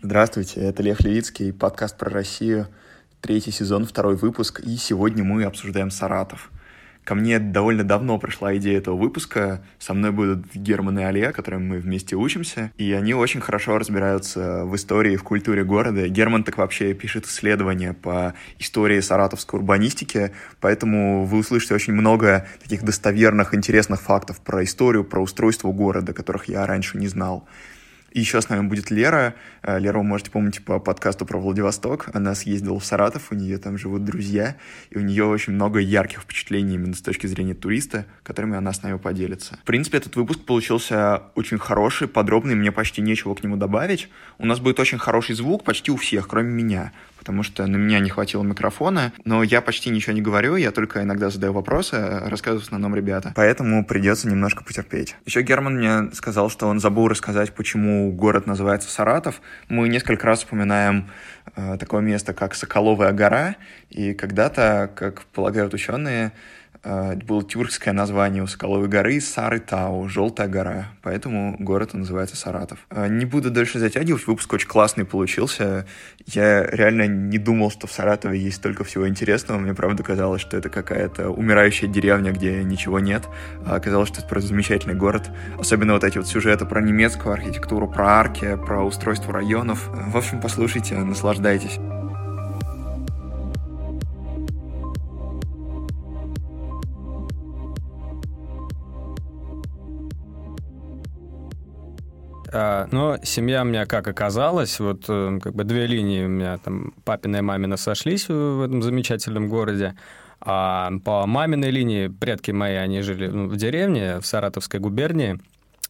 Здравствуйте, это Лев Левицкий, подкаст про Россию, третий сезон, второй выпуск, и сегодня мы обсуждаем Саратов. Ко мне довольно давно пришла идея этого выпуска. Со мной будут Герман и Олег, которым мы вместе учимся, и они очень хорошо разбираются в истории и в культуре города. Герман так вообще пишет исследования по истории саратовской урбанистики, поэтому вы услышите очень много таких достоверных, интересных фактов про историю, про устройство города, которых я раньше не знал. И еще с нами будет Лера. Э, Лера вы можете помнить по подкасту про Владивосток. Она съездила в Саратов, у нее там живут друзья, и у нее очень много ярких впечатлений именно с точки зрения туриста, которыми она с нами поделится. В принципе, этот выпуск получился очень хороший, подробный, мне почти нечего к нему добавить. У нас будет очень хороший звук почти у всех, кроме меня потому что на меня не хватило микрофона, но я почти ничего не говорю, я только иногда задаю вопросы, рассказываю в основном ребята. Поэтому придется немножко потерпеть. Еще Герман мне сказал, что он забыл рассказать, почему город называется Саратов. Мы несколько раз упоминаем э, такое место, как Соколовая гора, и когда-то, как полагают ученые, было тюркское название у Соколовой горы Сары-Тау, Желтая гора, поэтому город называется Саратов. А, не буду дальше затягивать, выпуск очень классный получился. Я реально не думал, что в Саратове есть столько всего интересного. Мне правда казалось, что это какая-то умирающая деревня, где ничего нет. А оказалось, что это просто замечательный город. Особенно вот эти вот сюжеты про немецкую архитектуру, про арки, про устройство районов. В общем, послушайте, наслаждайтесь. Но семья у меня, как оказалось, вот э, как бы две линии у меня там папина и мамина сошлись в этом замечательном городе. А по маминой линии предки мои, они жили ну, в деревне, в Саратовской губернии.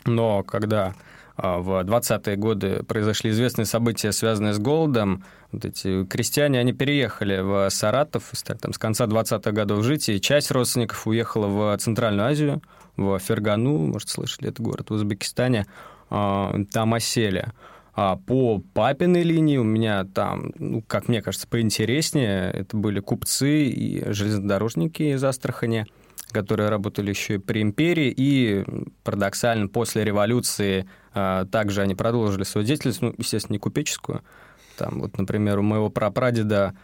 Но когда а, в 20-е годы произошли известные события, связанные с голодом. Вот эти крестьяне, они переехали в Саратов, там с конца 20-х годов жить, и часть родственников уехала в Центральную Азию, в Фергану, может, слышали, это город в Узбекистане. А, там осели. А по папиной линии у меня там, ну, как мне кажется, поинтереснее. Это были купцы и железнодорожники из Астрахани, которые работали еще и при империи. И парадоксально, после революции а, также они продолжили свою деятельность, ну, естественно, не купеческую. Там вот, например, у моего прапрадеда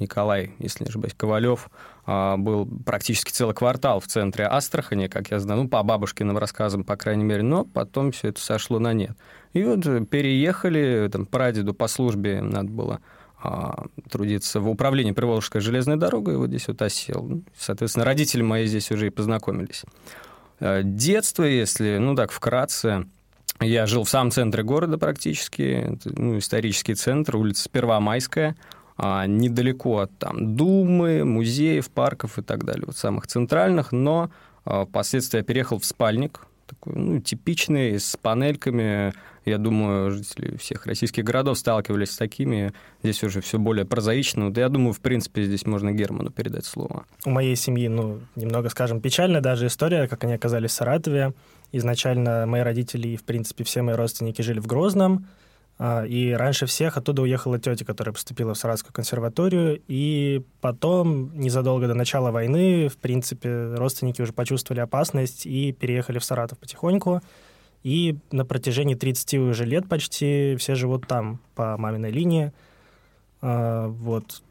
Николай, если не ошибаюсь, Ковалев, а, был практически целый квартал в центре Астрахани, как я знаю, ну, по бабушкиным рассказам, по крайней мере, но потом все это сошло на нет. И вот переехали, там, прадеду по службе надо было а, трудиться в управлении Приволжской железной дорогой, вот здесь вот осел. Ну, соответственно, родители мои здесь уже и познакомились. А, детство, если, ну так, вкратце, я жил в самом центре города практически, ну, исторический центр, улица Первомайская, недалеко от там, Думы, музеев, парков и так далее, вот самых центральных, но а, впоследствии я переехал в спальник, такой, ну, типичный, с панельками. Я думаю, жители всех российских городов сталкивались с такими. Здесь уже все более прозаично. Да я думаю, в принципе, здесь можно Герману передать слово. У моей семьи, ну, немного, скажем, печальная даже история, как они оказались в Саратове. Изначально мои родители и, в принципе, все мои родственники жили в Грозном. А, и раньше всех оттуда уехала тетя, которая поступила в Саратскую консерваторию. И потом, незадолго до начала войны, в принципе, родственники уже почувствовали опасность и переехали в Саратов потихоньку. И на протяжении 30 уже лет почти все живут там, по маминой линии. А, вот.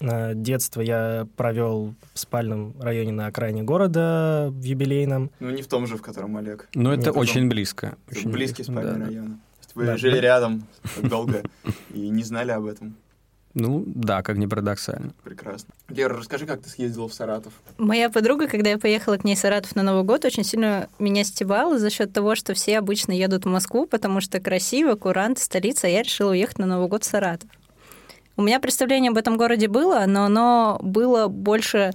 Детство я провел в спальном районе на окраине города, в юбилейном. Ну, не в том же, в котором Олег. Но это очень близко. Очень близкий спальный да, район вы да. жили рядом так долго и не знали об этом. Ну, да, как ни парадоксально. Прекрасно. Лера, расскажи, как ты съездила в Саратов? Моя подруга, когда я поехала к ней в Саратов на Новый год, очень сильно меня стебала за счет того, что все обычно едут в Москву, потому что красиво, курант, столица, а я решила уехать на Новый год в Саратов. У меня представление об этом городе было, но оно было больше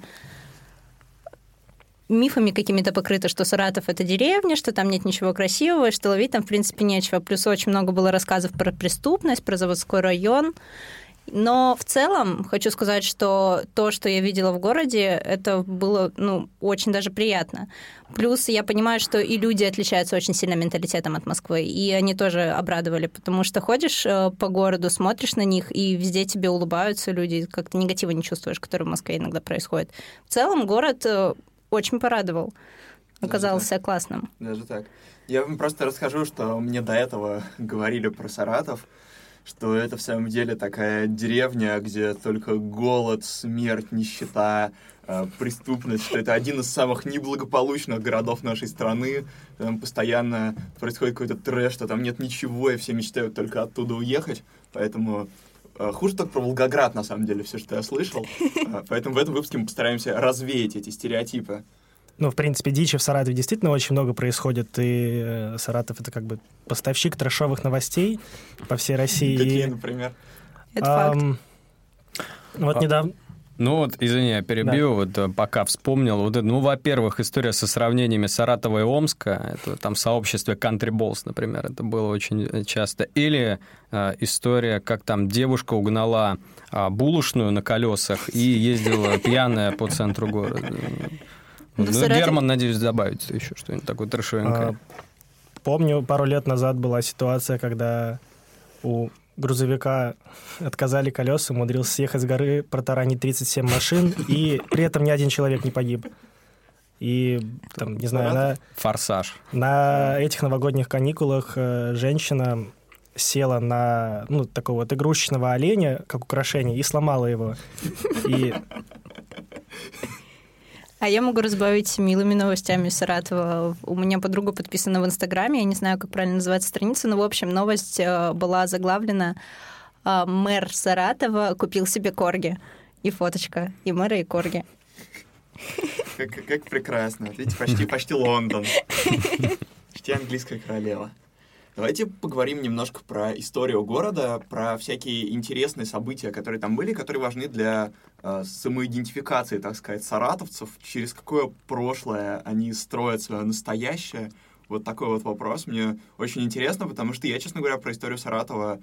мифами какими-то покрыто, что Саратов — это деревня, что там нет ничего красивого, что ловить там, в принципе, нечего. Плюс очень много было рассказов про преступность, про заводской район. Но в целом хочу сказать, что то, что я видела в городе, это было ну, очень даже приятно. Плюс я понимаю, что и люди отличаются очень сильно менталитетом от Москвы, и они тоже обрадовали, потому что ходишь э, по городу, смотришь на них, и везде тебе улыбаются люди, как-то негатива не чувствуешь, который в Москве иногда происходит. В целом город э, очень порадовал. Оказался Даже классным. Даже так. Я вам просто расскажу, что мне до этого говорили про Саратов, что это в самом деле такая деревня, где только голод, смерть, нищета, э, преступность, что это один из самых неблагополучных городов нашей страны. Там постоянно происходит какой-то трэш, что там нет ничего, и все мечтают только оттуда уехать. Поэтому хуже только про Волгоград, на самом деле, все, что я слышал. Э, поэтому в этом выпуске мы постараемся развеять эти стереотипы. Ну, в принципе, дичи в Саратове действительно очень много происходит, и э, Саратов — это как бы поставщик трэшовых новостей по всей России. Какие, например? Это факт. Вот А- недавно... Ну вот, извини, я перебью, вот э, пока вспомнил. Вот, это, ну, во-первых, история со сравнениями Саратова и Омска, это там в сообществе Country Balls, например, это было очень э, часто. Или э, история, как там девушка угнала а, булочную на колесах и ездила пьяная по центру города. Ну, Ну, Герман, надеюсь, добавит еще что-нибудь такое трешовенькое. А, Помню, пару лет назад была ситуация, когда у грузовика отказали колеса, умудрился съехать с горы, протаранить 37 машин, и при этом ни один человек не погиб. И, там, не знаю, на, Форсаж. на этих новогодних каникулах э, женщина села на ну, такого вот игрушечного оленя, как украшение, и сломала его. И А я могу разбавить милыми новостями Саратова. У меня подруга подписана в Инстаграме, я не знаю, как правильно называется страница, но, в общем, новость э, была заглавлена э, «Мэр Саратова купил себе корги». И фоточка, и мэра, и корги. Как, как- прекрасно. Видите, почти, почти Лондон. Почти английская королева. Давайте поговорим немножко про историю города, про всякие интересные события, которые там были, которые важны для самоидентификации, так сказать, саратовцев. Через какое прошлое они строят свое настоящее. Вот такой вот вопрос мне очень интересно, потому что я, честно говоря, про историю Саратова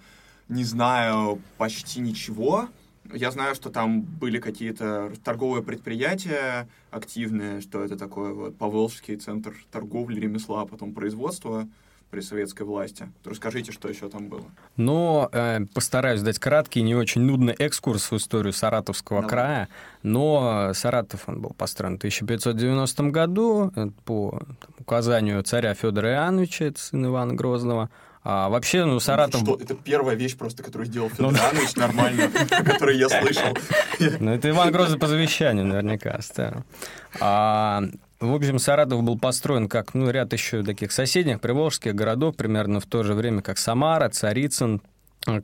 не знаю почти ничего. Я знаю, что там были какие-то торговые предприятия активные, что это такое вот Поволжский центр торговли, ремесла, а потом производства при советской власти. Расскажите, что еще там было. Но э, постараюсь дать краткий, не очень нудный экскурс в историю Саратовского Давай. края. Но Саратов он был построен в 1590 году э, по там, указанию царя Федора Иоанновича, это сын Ивана Грозного. А вообще, ну, Саратов... Что, это первая вещь просто, которую сделал Федор Иванович нормально, о которой я слышал. Ну, это Иван Грозный по завещанию наверняка оставил. В общем, Саратов был построен как ну, ряд еще таких соседних приволжских городов, примерно в то же время, как Самара, Царицын,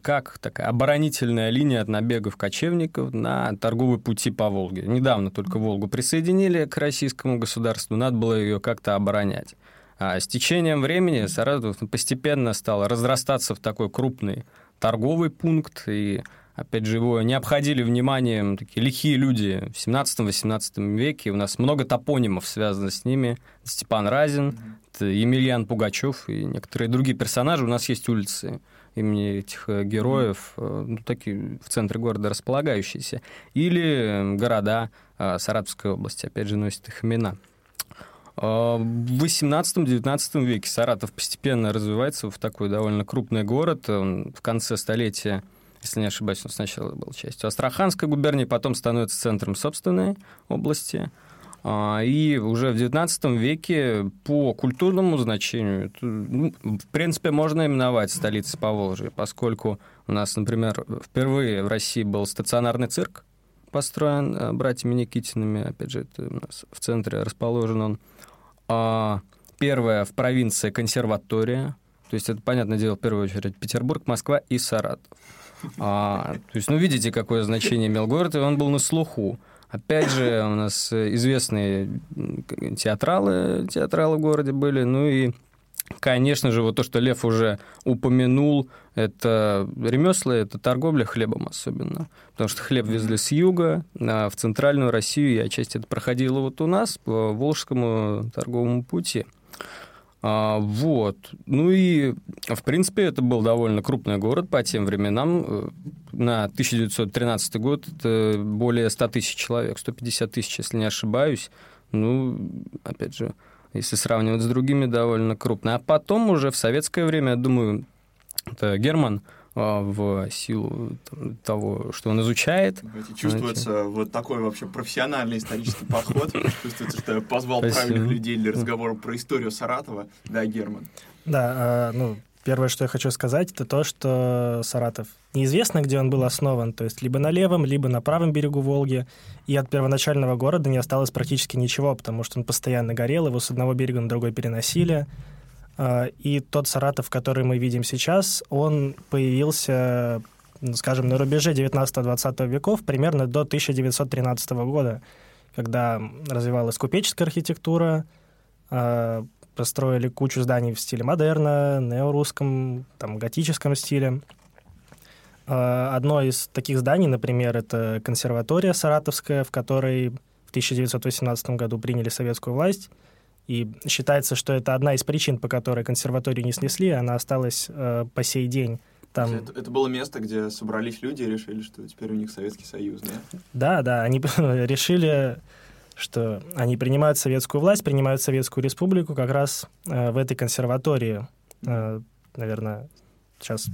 как такая оборонительная линия от набегов кочевников на торговые пути по Волге. Недавно только Волгу присоединили к российскому государству, надо было ее как-то оборонять. А с течением времени Саратов постепенно стал разрастаться в такой крупный торговый пункт, и, опять же, его не обходили вниманием такие лихие люди в 17-18 веке. У нас много топонимов связано с ними. Степан Разин, Емельян Пугачев и некоторые другие персонажи. У нас есть улицы имени этих э, героев, э, ну, такие в центре города располагающиеся. Или города э, Саратовской области, опять же, носят их имена. В 18-19 веке Саратов постепенно развивается в такой довольно крупный город. Он в конце столетия, если не ошибаюсь, он сначала был частью Астраханской губернии, потом становится центром собственной области. А, И уже в XIX веке по культурному значению, ну, в принципе, можно именовать столицей Поволжья, поскольку у нас, например, впервые в России был стационарный цирк, построен э, братьями Никитинами, опять же, это у нас в центре расположен он. А, Первая в провинции консерватория, то есть это, понятное дело, в первую очередь Петербург, Москва и Саратов. А, то есть, ну, видите, какое значение имел город, и он был на слуху. Опять же, у нас э, известные театралы, театралы в городе были, ну и, конечно же, вот то, что Лев уже упомянул, это ремесла, это торговля хлебом особенно. Потому что хлеб везли с юга а в центральную Россию, и отчасти это проходило вот у нас по Волжскому торговому пути. А, вот. Ну и, в принципе, это был довольно крупный город по тем временам. Э, На 1913 год это более 100 тысяч человек, 150 тысяч, если не ошибаюсь. Ну, опять же, если сравнивать с другими, довольно крупно. А потом уже в советское время, я думаю, это Герман в силу того, что он изучает. Чувствуется Знаете. вот такой вообще профессиональный исторический подход. Чувствуется, что я позвал правильных людей для разговора про историю Саратова. Да, Герман. Да, а, ну, первое, что я хочу сказать, это то, что Саратов неизвестно, где он был основан, то есть либо на левом, либо на правом берегу Волги, и от первоначального города не осталось практически ничего, потому что он постоянно горел, его с одного берега на другой переносили, а, и тот Саратов, который мы видим сейчас, он появился, ну, скажем, на рубеже 19-20 веков, примерно до 1913 года, когда развивалась купеческая архитектура, а, построили кучу зданий в стиле модерна, неорусском, там, готическом стиле. А, одно из таких зданий, например, это консерватория саратовская, в которой в 1918 году приняли советскую власть, и считается, что это одна из причин, по которой консерваторию не снесли, она осталась э, по сей день. Там... Это, это было место, где собрались люди и решили, что теперь у них Советский Союз, да? Да, да, они решили, что они принимают советскую власть, принимают Советскую Республику как раз э, в этой консерватории. Э, наверное, сейчас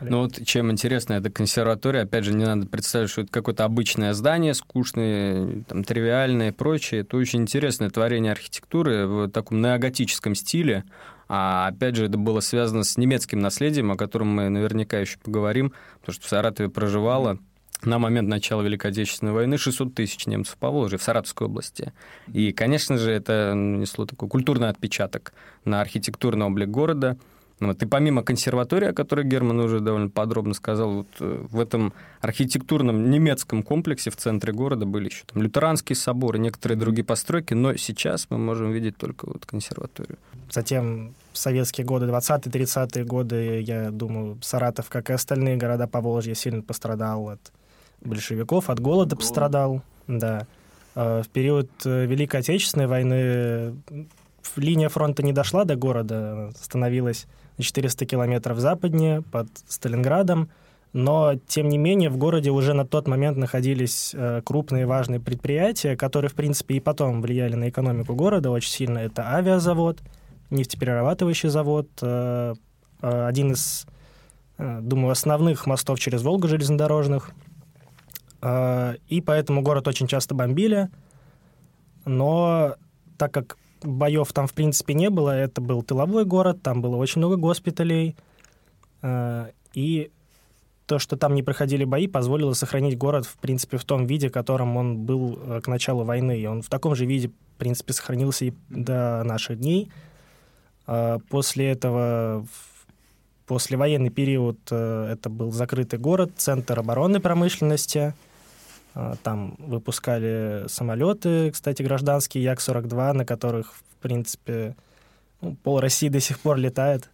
ну вот чем интересна эта консерватория, опять же, не надо представить, что это какое-то обычное здание, скучное, там, тривиальное и прочее. Это очень интересное творение архитектуры в таком неоготическом стиле. А опять же, это было связано с немецким наследием, о котором мы наверняка еще поговорим, потому что в Саратове проживало на момент начала Великой Отечественной войны 600 тысяч немцев по Волжье, в Саратовской области. И, конечно же, это несло такой культурный отпечаток на архитектурный облик города – вот. И помимо консерватории, о которой Герман уже довольно подробно сказал, вот э, в этом архитектурном немецком комплексе в центре города были еще там лютеранский собор и некоторые другие постройки, но сейчас мы можем видеть только вот консерваторию. Затем в советские годы, 20-30-е годы, я думаю, Саратов, как и остальные города по Волжье, сильно пострадал от большевиков, от голода Голод. пострадал, да. А в период э, Великой Отечественной войны линия фронта не дошла до города, становилась на 400 километров западнее, под Сталинградом, но, тем не менее, в городе уже на тот момент находились э, крупные важные предприятия, которые, в принципе, и потом влияли на экономику города очень сильно. Это авиазавод, нефтеперерабатывающий завод, э, э, один из, думаю, основных мостов через Волгу железнодорожных. И поэтому город очень часто бомбили, но так как боев там, в принципе, не было. Это был тыловой город, там было очень много госпиталей. Э, и то, что там не проходили бои, позволило сохранить город, в принципе, в том виде, в котором он был э, к началу войны. И он в таком же виде, в принципе, сохранился и до наших дней. Э, после этого, после военный период, это был закрытый город, центр оборонной промышленности – а, там выпускали самолеты, кстати, гражданские Як-42, на которых, в принципе, ну, пол России до сих пор летает.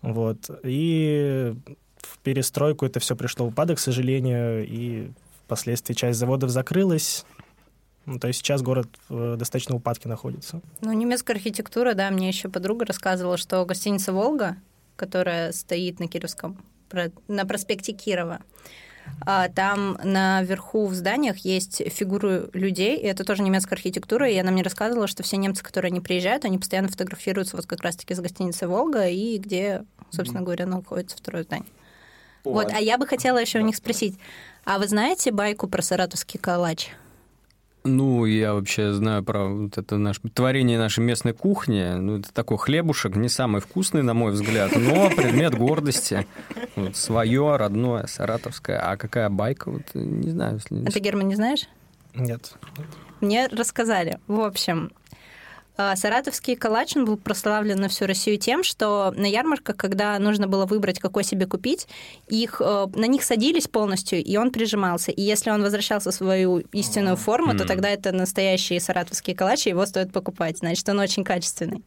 Вот. И в перестройку это все пришло в упадок, к сожалению, и впоследствии часть заводов закрылась. Ну, то есть сейчас город в достаточно упадке находится. Ну, немецкая архитектура, да, мне еще подруга рассказывала, что гостиница «Волга», которая стоит на Кировском, на проспекте Кирова, а, там наверху в зданиях есть фигуры людей, и это тоже немецкая архитектура, и она мне рассказывала, что все немцы, которые не приезжают, они постоянно фотографируются вот как раз-таки с гостиницы «Волга», и где, собственно говоря, находится второе здание. Вот, а я бы хотела еще у них спросить, а вы знаете байку про саратовский калач? Ну, я вообще знаю про вот это наше творение нашей местной кухни. Ну, это такой хлебушек, не самый вкусный, на мой взгляд, но предмет гордости. Вот, свое, родное, саратовское. А какая байка, вот не знаю. Если... А ты, Герман, не знаешь? Нет. Мне рассказали. В общем, саратовский калач, он был прославлен на всю Россию тем, что на ярмарках, когда нужно было выбрать, какой себе купить, их, э, на них садились полностью, и он прижимался. И если он возвращался в свою истинную форму, то тогда это настоящие саратовские калачи, его стоит покупать. Значит, он очень качественный.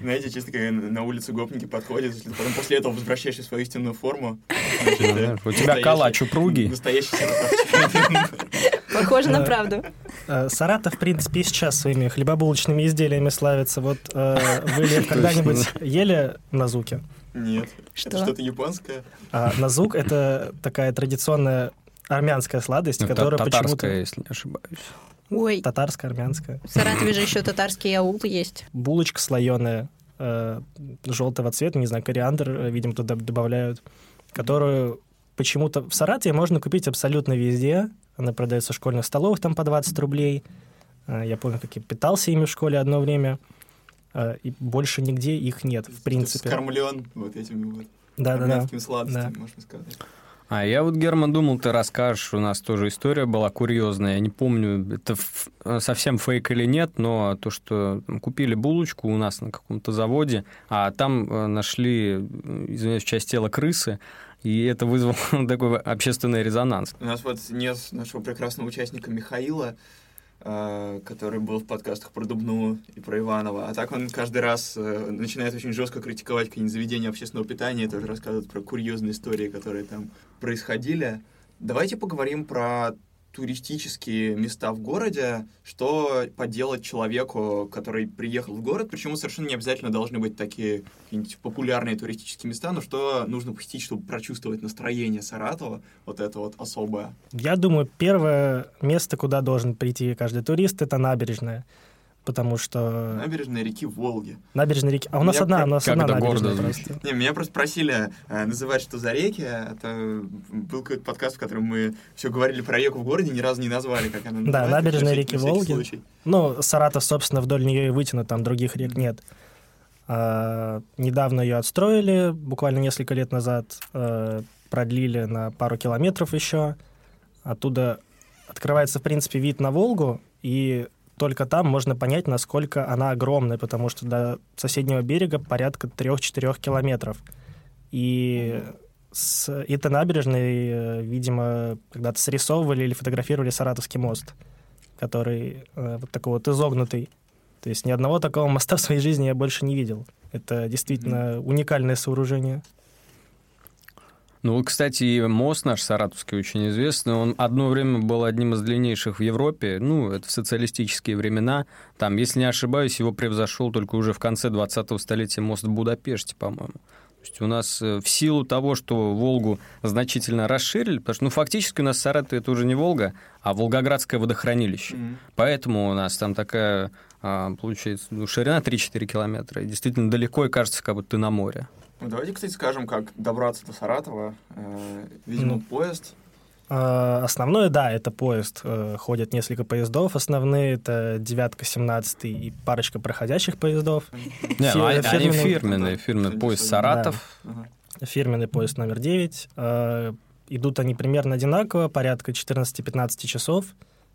Знаете, честно, когда на улице гопники подходят, потом после этого возвращаешься в свою истинную форму... У тебя калач упругий. Настоящий Похоже на правду. Э, Саратов, в принципе, и сейчас своими хлебобулочными изделиями славится. Вот э, вы когда-нибудь ели назуки? Нет. Что? Это что-то японское? А, назук — это такая традиционная армянская сладость, ну, которая почему-то... если не ошибаюсь. Ой. Татарская, армянская. В Саратове же еще татарский аул есть. Булочка слоеная, э, желтого цвета, не знаю, кориандр, видимо, туда добавляют. которую почему-то в Саратове можно купить абсолютно везде. Она продается в школьных столовых там по 20 рублей. А, я помню, как я питался ими в школе одно время. А, и больше нигде их нет, в принципе. Скормлен вот этими вот да-да-да. армянскими сладостями, Да. можно сказать. А я вот, Герман, думал, ты расскажешь, у нас тоже история была курьезная. Я не помню, это ф- совсем фейк или нет, но то, что купили булочку у нас на каком-то заводе, а там э, нашли, э, извиняюсь, часть тела крысы, и это вызвало такой общественный резонанс. У нас вот нет нашего прекрасного участника Михаила, э, который был в подкастах про Дубну и про Иванова. А так он каждый раз э, начинает очень жестко критиковать какие-нибудь заведения общественного питания, тоже рассказывает про курьезные истории, которые там происходили. Давайте поговорим про туристические места в городе, что поделать человеку, который приехал в город, причем совершенно не обязательно должны быть такие какие-нибудь популярные туристические места, но что нужно посетить, чтобы прочувствовать настроение Саратова, вот это вот особое. Я думаю, первое место, куда должен прийти каждый турист, это набережная. Потому что Набережная реки Волги. набережная реки... А у нас Я одна, у нас как одна гордо набережная звучит. просто. Не, меня просто просили э, называть, что за реки. Это был какой-то подкаст, в котором мы все говорили про реку в городе, ни разу не назвали, как она называется. набережная На всякий- реки Волги. случай. Ну, Саратов, собственно, вдоль нее и вытянут, там других рек нет. А, недавно ее отстроили, буквально несколько лет назад, э, продлили на пару километров еще. Оттуда открывается, в принципе, вид на Волгу, и только там можно понять, насколько она огромная, потому что до соседнего берега порядка 3-4 километров. И с этой набережной, э, видимо, когда-то срисовывали или фотографировали Саратовский мост, который э, вот такой вот изогнутый. То есть ни одного такого моста в своей жизни я больше не видел. Это действительно уникальное сооружение. Ну, кстати, и мост наш саратовский очень известный. Он одно время был одним из длиннейших в Европе. Ну, это в социалистические времена. Там, если не ошибаюсь, его превзошел только уже в конце 20-го столетия мост в Будапеште, по-моему. То есть у нас э, в силу того, что Волгу значительно расширили, потому что, ну, фактически у нас Саратов это уже не Волга, а Волгоградское водохранилище. Мгм. Поэтому у нас там такая, а, получается, ну, ширина 3-4 километра. И действительно далеко, и кажется, как будто ты на море. Ну, давайте, кстати, скажем, как добраться до Саратова. Э, Видимо, Ну. поезд. А, Основное, да, это поезд. Э, Ходят несколько поездов. Основные это девятка, 17 и парочка проходящих поездов. Не, ну, они, Фи- они фирменный- фирменные, Да, фирменный поезд да. Саратов. Ага. Фирменный поезд номер 9. Э, Идут они примерно одинаково, порядка 14-15 часов,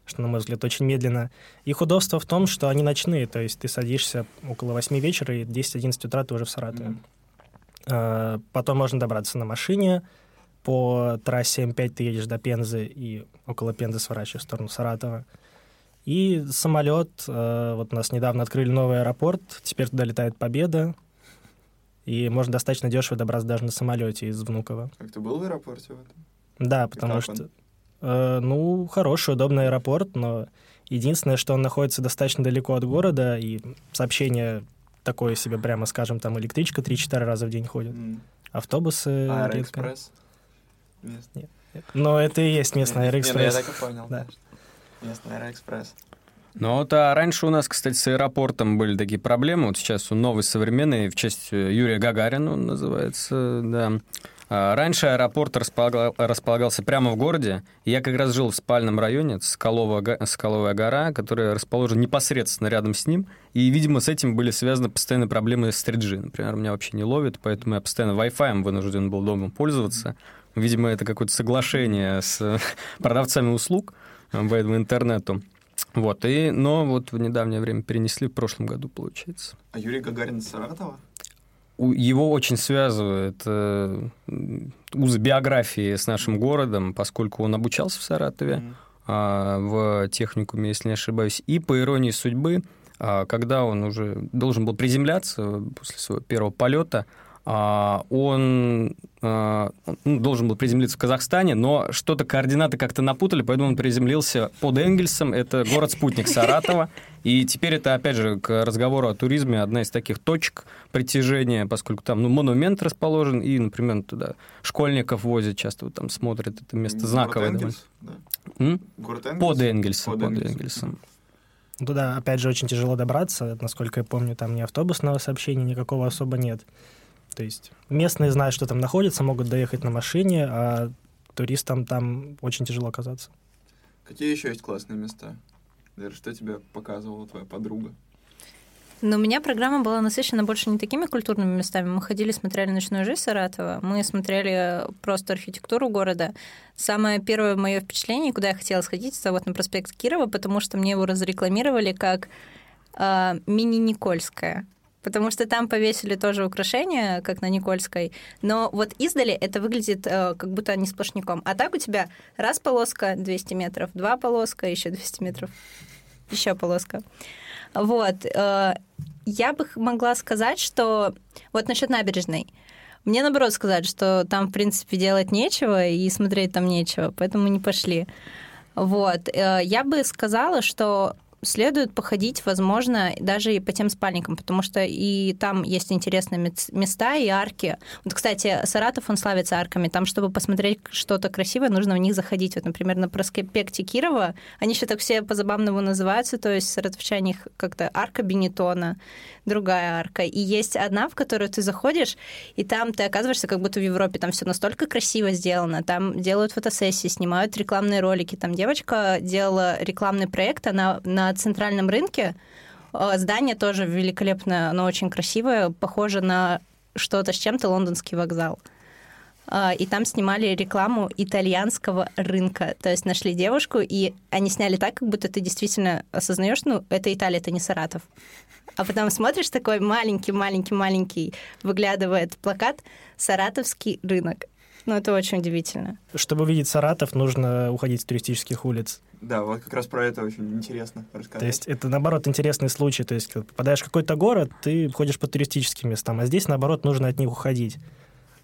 что, на мой взгляд, очень медленно. Их удобство в том, что они ночные, то есть ты садишься около 8 вечера, и 10-11 утра ты уже в Саратове. Мгм. Э, Потом можно добраться на машине. По трассе М5 ты едешь до Пензы и около Пензы сворачиваешь в сторону Саратова. И самолет. э, Вот у нас недавно открыли новый аэропорт. Теперь туда летает Победа. И можно достаточно дешево добраться даже на самолете из Внуково. Как ты был в аэропорте? в этом? Да, потому что... э, ну, хороший, удобный аэропорт, но единственное, что он находится достаточно далеко от города, и сообщение такое себе, прямо скажем, там электричка 3-4 раза в день ходит. Автобусы редко. Аэроэкспресс. Мест. Но это и есть местный ну, я аэроэкспресс. так и понял. Да. Местный аэроэкспресс. Ну вот, а раньше у нас, кстати, с аэропортом были такие проблемы. Вот сейчас он новый, современный, в честь э, Юрия Гагарина он называется, да. А Раньше аэропорт располагал- располагался прямо в городе. Я как раз жил в спальном районе, это Скалова, га- Скаловая гора, которая расположена непосредственно рядом с ним. И, видимо, с этим были связаны постоянные проблемы с 3G. Например, меня вообще не ловит, поэтому я постоянно Wi-Fi вынужден был дома пользоваться. Видимо, это какое-то соглашение с продавцами услуг э, по этому интернету. Вот, и, но вот в недавнее время перенесли, в прошлом году, получается. А Юрий Гагарин из Саратова? Его очень связывает э, узы биографии с нашим городом, поскольку он обучался в Саратове, а, в техникуме, если не ошибаюсь. И по иронии судьбы, а, когда он уже должен был приземляться после своего первого полета, он а, он, ну, должен был приземлиться в Казахстане, но что-то координаты как-то напутали, поэтому он приземлился под Энгельсом, это город-спутник Саратова. И теперь это, опять же, к разговору о туризме, одна из таких точек притяжения, поскольку там ну, монумент расположен, и, например, туда школьников возят, часто вот там смотрят, это место Город знаковое. Энгельс, да. Город Энгельс? Под Энгельсом, Под под Энгельсом. Энгельсом. Туда, опять же, очень тяжело добраться. Насколько я помню, там ни автобусного сообщения никакого особо нет. То есть местные знают, что там находится, могут доехать на машине, а туристам там очень тяжело оказаться. Какие еще есть классные места? Лера, что тебе показывала твоя подруга? Но у меня программа была насыщена больше не такими культурными местами. Мы ходили, смотрели ночную жизнь Саратова, мы смотрели просто архитектуру города. Самое первое мое впечатление, куда я хотела сходить, это вот на проспект Кирова, потому что мне его разрекламировали как э, мини-Никольская потому что там повесили тоже украшения, как на Никольской, но вот издали это выглядит э, как будто не сплошняком. А так у тебя раз полоска 200 метров, два полоска, еще 200 метров, еще полоска. Вот. Э, я бы могла сказать, что вот насчет набережной. Мне наоборот сказать, что там, в принципе, делать нечего и смотреть там нечего, поэтому не пошли. Вот. Э, я бы сказала, что следует походить, возможно, даже и по тем спальникам, потому что и там есть интересные места и арки. Вот, кстати, Саратов, он славится арками. Там, чтобы посмотреть что-то красивое, нужно в них заходить. Вот, например, на проспекте Кирова, они еще так все по-забавному называются, то есть саратовчане их как-то арка Бенетона, другая арка. И есть одна, в которую ты заходишь, и там ты оказываешься как будто в Европе. Там все настолько красиво сделано. Там делают фотосессии, снимают рекламные ролики. Там девочка делала рекламный проект, она на центральном рынке. Э, здание тоже великолепное, оно очень красивое, похоже на что-то с чем-то лондонский вокзал. Э, и там снимали рекламу итальянского рынка. То есть нашли девушку, и они сняли так, как будто ты действительно осознаешь, ну, это Италия, это не Саратов. А потом смотришь, такой маленький-маленький-маленький выглядывает плакат «Саратовский рынок». Ну, это очень удивительно. Чтобы увидеть Саратов, нужно уходить с туристических улиц. Да, вот как раз про это очень интересно рассказать. То есть это, наоборот, интересный случай. То есть, когда попадаешь в какой-то город, ты ходишь по туристическим местам, а здесь, наоборот, нужно от них уходить.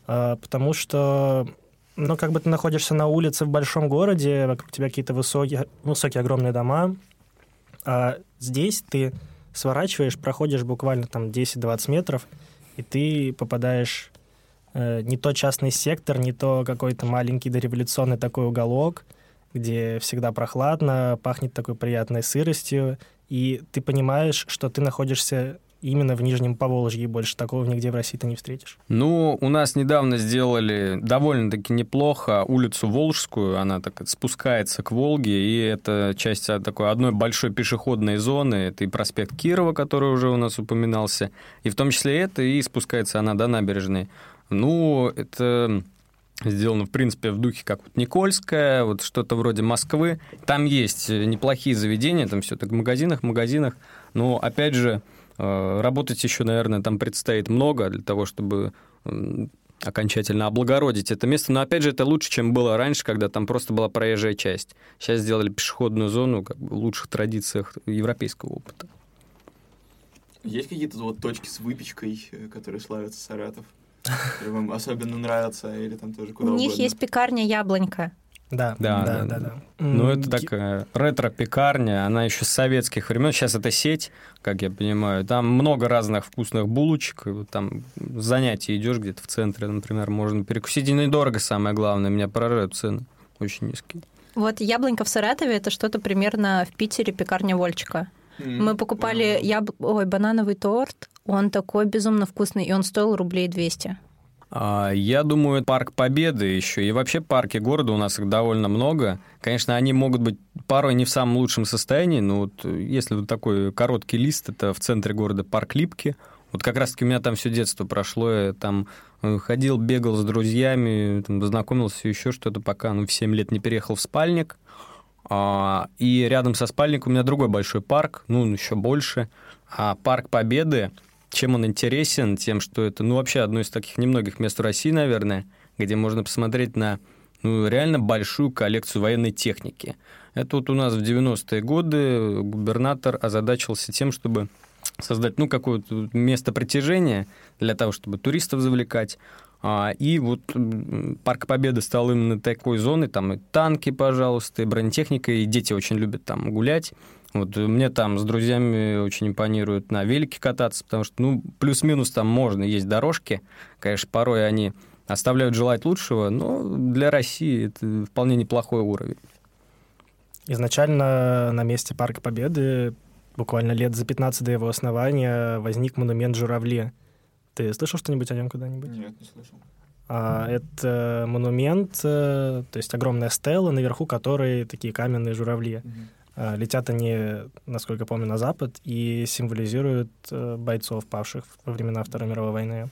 А, потому что, ну, как бы ты находишься на улице в большом городе, вокруг тебя какие-то высокие, высокие огромные дома, а здесь ты сворачиваешь, проходишь буквально там 10-20 метров, и ты попадаешь не то частный сектор, не то какой-то маленький дореволюционный такой уголок, где всегда прохладно, пахнет такой приятной сыростью, и ты понимаешь, что ты находишься именно в Нижнем Поволжье, больше такого нигде в России ты не встретишь. Ну, у нас недавно сделали довольно-таки неплохо улицу Волжскую, она так спускается к Волге, и это часть такой одной большой пешеходной зоны, это и проспект Кирова, который уже у нас упоминался, и в том числе это, и спускается она до набережной. Ну, это сделано, в принципе, в духе как вот Никольская, вот что-то вроде Москвы. Там есть неплохие заведения, там все так в магазинах, магазинах. Но, опять же, э, работать еще, наверное, там предстоит много для того, чтобы окончательно облагородить это место. Но, опять же, это лучше, чем было раньше, когда там просто была проезжая часть. Сейчас сделали пешеходную зону как бы, в лучших традициях европейского опыта. Есть какие-то вот точки с выпечкой, э, которые славятся Саратов? Вам особенно нравится, или там тоже куда У угодно. них есть пекарня «Яблонька». Да, да, да, да. да. Ну, это такая ретро-пекарня, она еще с советских времен. Сейчас это сеть, как я понимаю. Там много разных вкусных булочек. Вот там занятия идешь где-то в центре, например, можно перекусить. И недорого, самое главное. Меня поражают цены. Очень низкие. Вот яблонька в Саратове это что-то примерно в Питере пекарня Вольчика. Mm-hmm. Мы покупали яб... Ой, банановый торт. Он такой безумно вкусный, и он стоил рублей 200. А, я думаю, парк Победы еще, и вообще парки города у нас их довольно много. Конечно, они могут быть порой не в самом лучшем состоянии, но вот если вот такой короткий лист, это в центре города парк Липки. Вот как раз-таки у меня там все детство прошло, я там э, ходил, бегал с друзьями, там, познакомился, еще что-то, пока ну, в 7 лет не переехал в спальник. А, и рядом со спальником у меня другой большой парк, ну, еще больше. А парк Победы, чем он интересен? Тем, что это, ну, вообще одно из таких немногих мест в России, наверное, где можно посмотреть на ну, реально большую коллекцию военной техники. Это вот у нас в 90-е годы губернатор озадачился тем, чтобы создать, ну, какое-то место притяжения для того, чтобы туристов завлекать. А, и вот Парк Победы стал именно такой зоной, там и танки, пожалуйста, и бронетехника, и дети очень любят там гулять. Вот мне там с друзьями очень импонирует на велике кататься, потому что, ну, плюс-минус там можно, есть дорожки. Конечно, порой они оставляют желать лучшего, но для России это вполне неплохой уровень. Изначально на месте Парка Победы, буквально лет за 15 до его основания, возник монумент журавли – Ты слышал что-нибудь о нем когда-нибудь? Нет, не слышал. А, это монумент, э, то есть огромная стела, наверху которой такие каменные журавли. А, летят они, насколько помню, на запад и символизируют э, бойцов, павших во времена Второй мировой войны.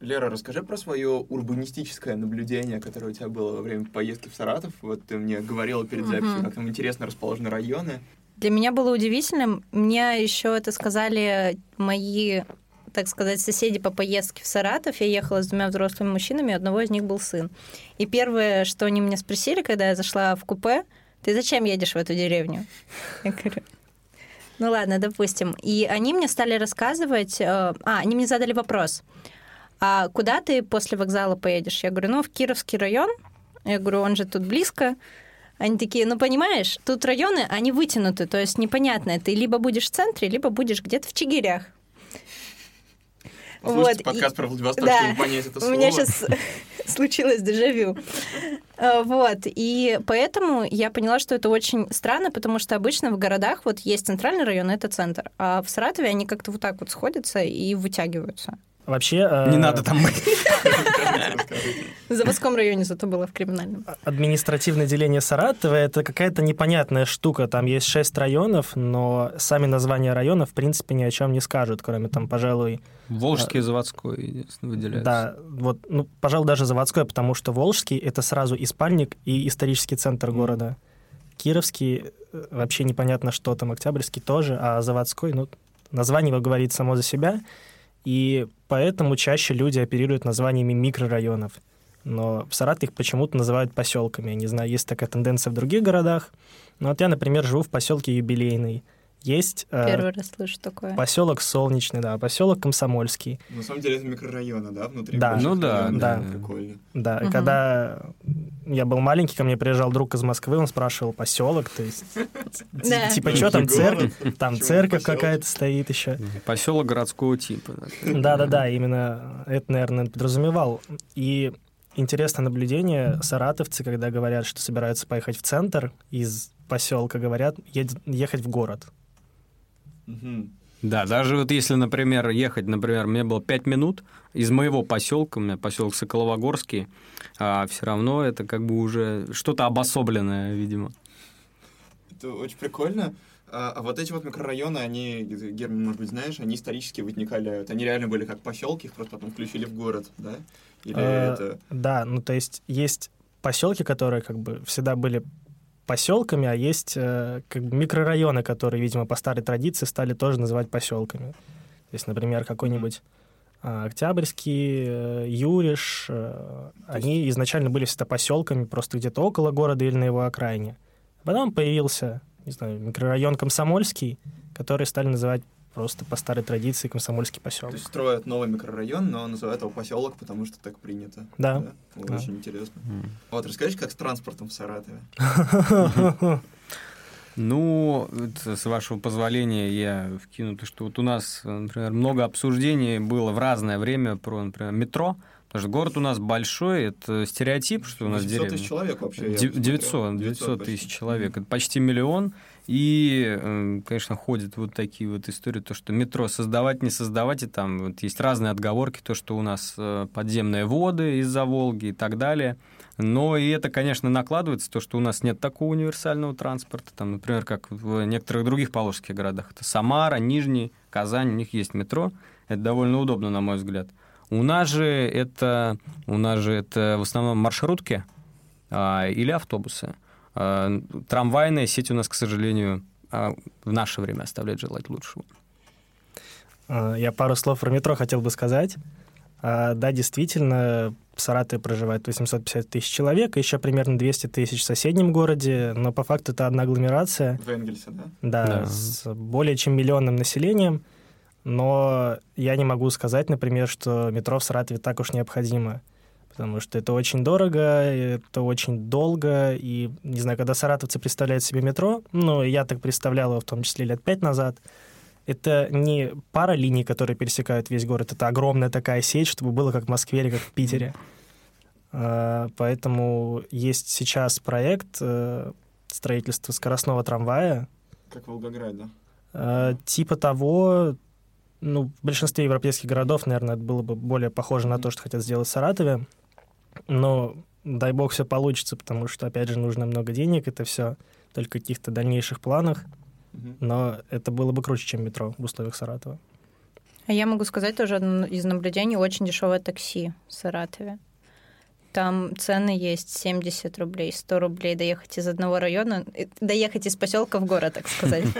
Лера, расскажи про свое урбанистическое наблюдение, которое у тебя было во время поездки в Саратов. Вот ты мне говорила перед записью, Мгм. как там интересно расположены районы. Для меня было удивительным. Мне еще это сказали мои, так сказать, соседи по поездке в Саратов. Я ехала с двумя взрослыми мужчинами, одного из них был сын. И первое, что они меня спросили, когда я зашла в купе, ты зачем едешь в эту деревню? Я говорю, ну ладно, допустим. И они мне стали рассказывать... э, А, они мне задали вопрос. А куда ты после вокзала поедешь? Я говорю, ну, в Кировский район. Я говорю, он же тут близко. Они такие, ну, понимаешь, тут районы, они вытянуты, то есть непонятно, ты либо будешь в центре, либо будешь где-то в Чигирях. Слушайте Вот, подкаст и- про Владивосток, да. чтобы понять это У слово. меня сейчас случилось дежавю. А, Вот, и поэтому я поняла, что это очень странно, потому что обычно в городах вот есть центральный район, это центр, а в Саратове они как-то вот так вот сходятся и вытягиваются. Вообще... э, Не надо там. В заводском районе зато было в криминальном. Административное деление Саратова — это какая-то непонятная штука. Там есть шесть районов, но сами названия районов, в принципе, ни о чем не скажут, кроме там, пожалуй, Волжский и заводской единственно выделяются. Да, вот, ну, пожалуй, даже заводской, потому что Волжский — это сразу и спальник, и исторический центр города. Кировский э, вообще непонятно, что там, Октябрьский тоже, а заводской, ну, название его говорит само за себя, и поэтому чаще люди оперируют названиями микрорайонов. Но в Саратове их почему-то называют поселками. Я не знаю, есть такая тенденция в других городах. Но вот я, например, живу в поселке Юбилейный. Есть э, Первый раз слышу такое. поселок Солнечный, да, поселок Комсомольский. На самом деле это микрорайоны, да, внутри Да. Ну да, районов. да. Прикольно. Да, и Мгм. когда я был маленький, ко мне приезжал друг из Москвы, он спрашивал поселок, то есть типа что там церковь, там церковь какая-то стоит еще. Поселок городского типа. Да, да, да, именно это, наверное, подразумевал. И интересное наблюдение: саратовцы, когда говорят, что собираются поехать в центр из поселка, говорят «Ед- ехать в город. Да, даже вот если, например, ехать, например, мне было 5 минут из моего поселка, у меня поселок Соколовогорский, а все равно это как бы уже что-то обособленное, видимо. Это очень прикольно. А, а вот эти вот микрорайоны, они, Герман, может быть, знаешь, они исторически возникали, они реально были как поселки, их просто потом включили в город, да? Или Э, это... Да, ну то есть есть поселки, которые как бы всегда были поселками, а есть э, как бы микрорайоны, которые, видимо, по старой традиции стали тоже называть поселками. То есть, например, какой-нибудь а, Октябрьский, э, Юриш, э, они изначально были всегда поселками, просто где-то около города или на его окраине. Потом появился, не знаю, микрорайон Комсомольский, который стали называть просто по старой традиции Комсомольский То поселок. есть строят новый микрорайон, но называют его поселок, потому что так принято. Да. Вот, Да. Очень интересно. Вот, расскажи, как с транспортом в Саратове? Ну, с вашего позволения, я вкину, то, что вот у нас, например, много обсуждений было в разное время про, например, метро, потому что город у нас большой, это стереотип, что у нас 900 деревня. тысяч человек вообще. я Де- посмотрел. 900, 900 почти. тысяч человек. Это почти миллион. И, э, конечно, ходят вот такие вот истории, то, что метро создавать, не создавать, и там вот есть разные отговорки, то, что у нас э, подземные воды из-за Волги и так далее. Но и это, конечно, накладывается, то, что у нас нет такого универсального транспорта, там, например, как в некоторых других поволжских городах. Это Самара, Нижний, Казань, у них есть метро. Это довольно удобно, на мой взгляд. У нас же это, у нас же это в основном маршрутки а, или автобусы. А, Трамвайная сеть у нас, к сожалению, а, в наше время оставляет желать лучшего. А, Я пару слов про метро хотел бы сказать. Да, действительно, в Саратове проживает 850 тысяч человек, и еще примерно 200 тысяч в соседнем городе, но по факту это одна агломерация, В Энгельсе, да? да, Да. с более чем миллионным населением, но я не могу сказать, например, что метро в Саратове так уж необходимо, потому что это очень дорого, это очень долго, и, не знаю, когда саратовцы представляют себе метро, ну, я так представлял его в том числе лет пять назад, это не пара линий, которые пересекают весь город, это огромная такая сеть, чтобы было как в Москве или как в Питере. А, Поэтому есть сейчас проект э, строительства скоростного трамвая, Как в Волгограде. Э, Типа того, Ну, в большинстве европейских городов, наверное, это было бы более похоже на то, что хотят сделать в Саратове. Но дай бог все получится, потому что, опять же, нужно много денег, это все только в каких-то дальнейших планах. Но это было бы круче, чем метро в условиях Саратова. А я могу сказать тоже одно из наблюдений очень дешевое такси в Саратове. Там цены есть 70 рублей, 100 рублей доехать из одного района, э, доехать из поселка в город, так сказать.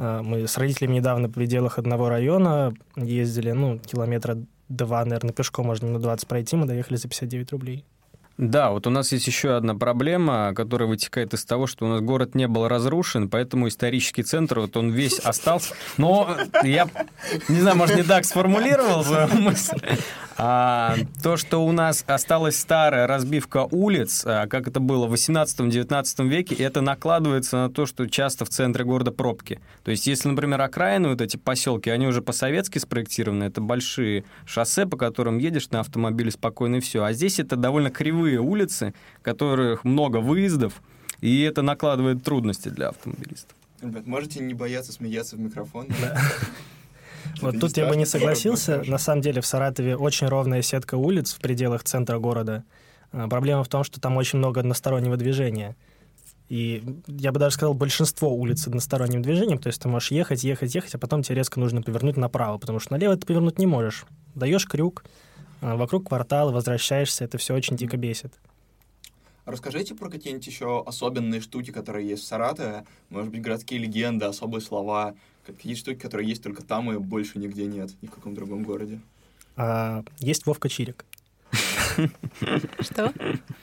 А, Мы с родителями недавно в пределах одного района ездили, ну, километра два, наверное, пешком можно на 20 пройти, мы доехали за 59 рублей. Да, вот у нас есть еще одна проблема, которая вытекает из того, что у нас город не был разрушен, поэтому исторический центр, вот он весь остался. Но я, не знаю, может, не так сформулировал свою мысль. А, то, что у нас осталась старая разбивка улиц, а, как это было в 18-19 веке, это накладывается на то, что часто в центре города пробки. То есть, если, например, окраины, вот эти поселки, они уже по-советски спроектированы, это большие шоссе, по которым едешь на автомобиле спокойно и все. А здесь это довольно кривые улицы, которых много выездов, и это накладывает трудности для автомобилистов. Ребят, можете не бояться смеяться в микрофон? Вот тут я бы не согласился. На самом деле в Саратове очень ровная сетка улиц в пределах центра города. А, Проблема в том, что там очень много одностороннего движения. И я бы даже сказал, большинство улиц с односторонним движением, то есть ты можешь ехать, ехать, ехать, а потом тебе резко нужно повернуть направо, потому что налево ты повернуть не можешь. Даешь крюк, а, вокруг квартала, возвращаешься, это все очень дико бесит. Расскажите про какие-нибудь еще особенные штуки, которые есть в Саратове. Может быть, городские легенды, особые слова. Какие штуки, которые есть только там и больше нигде нет, ни в каком другом городе. А, Есть Вовка Чирик. Что?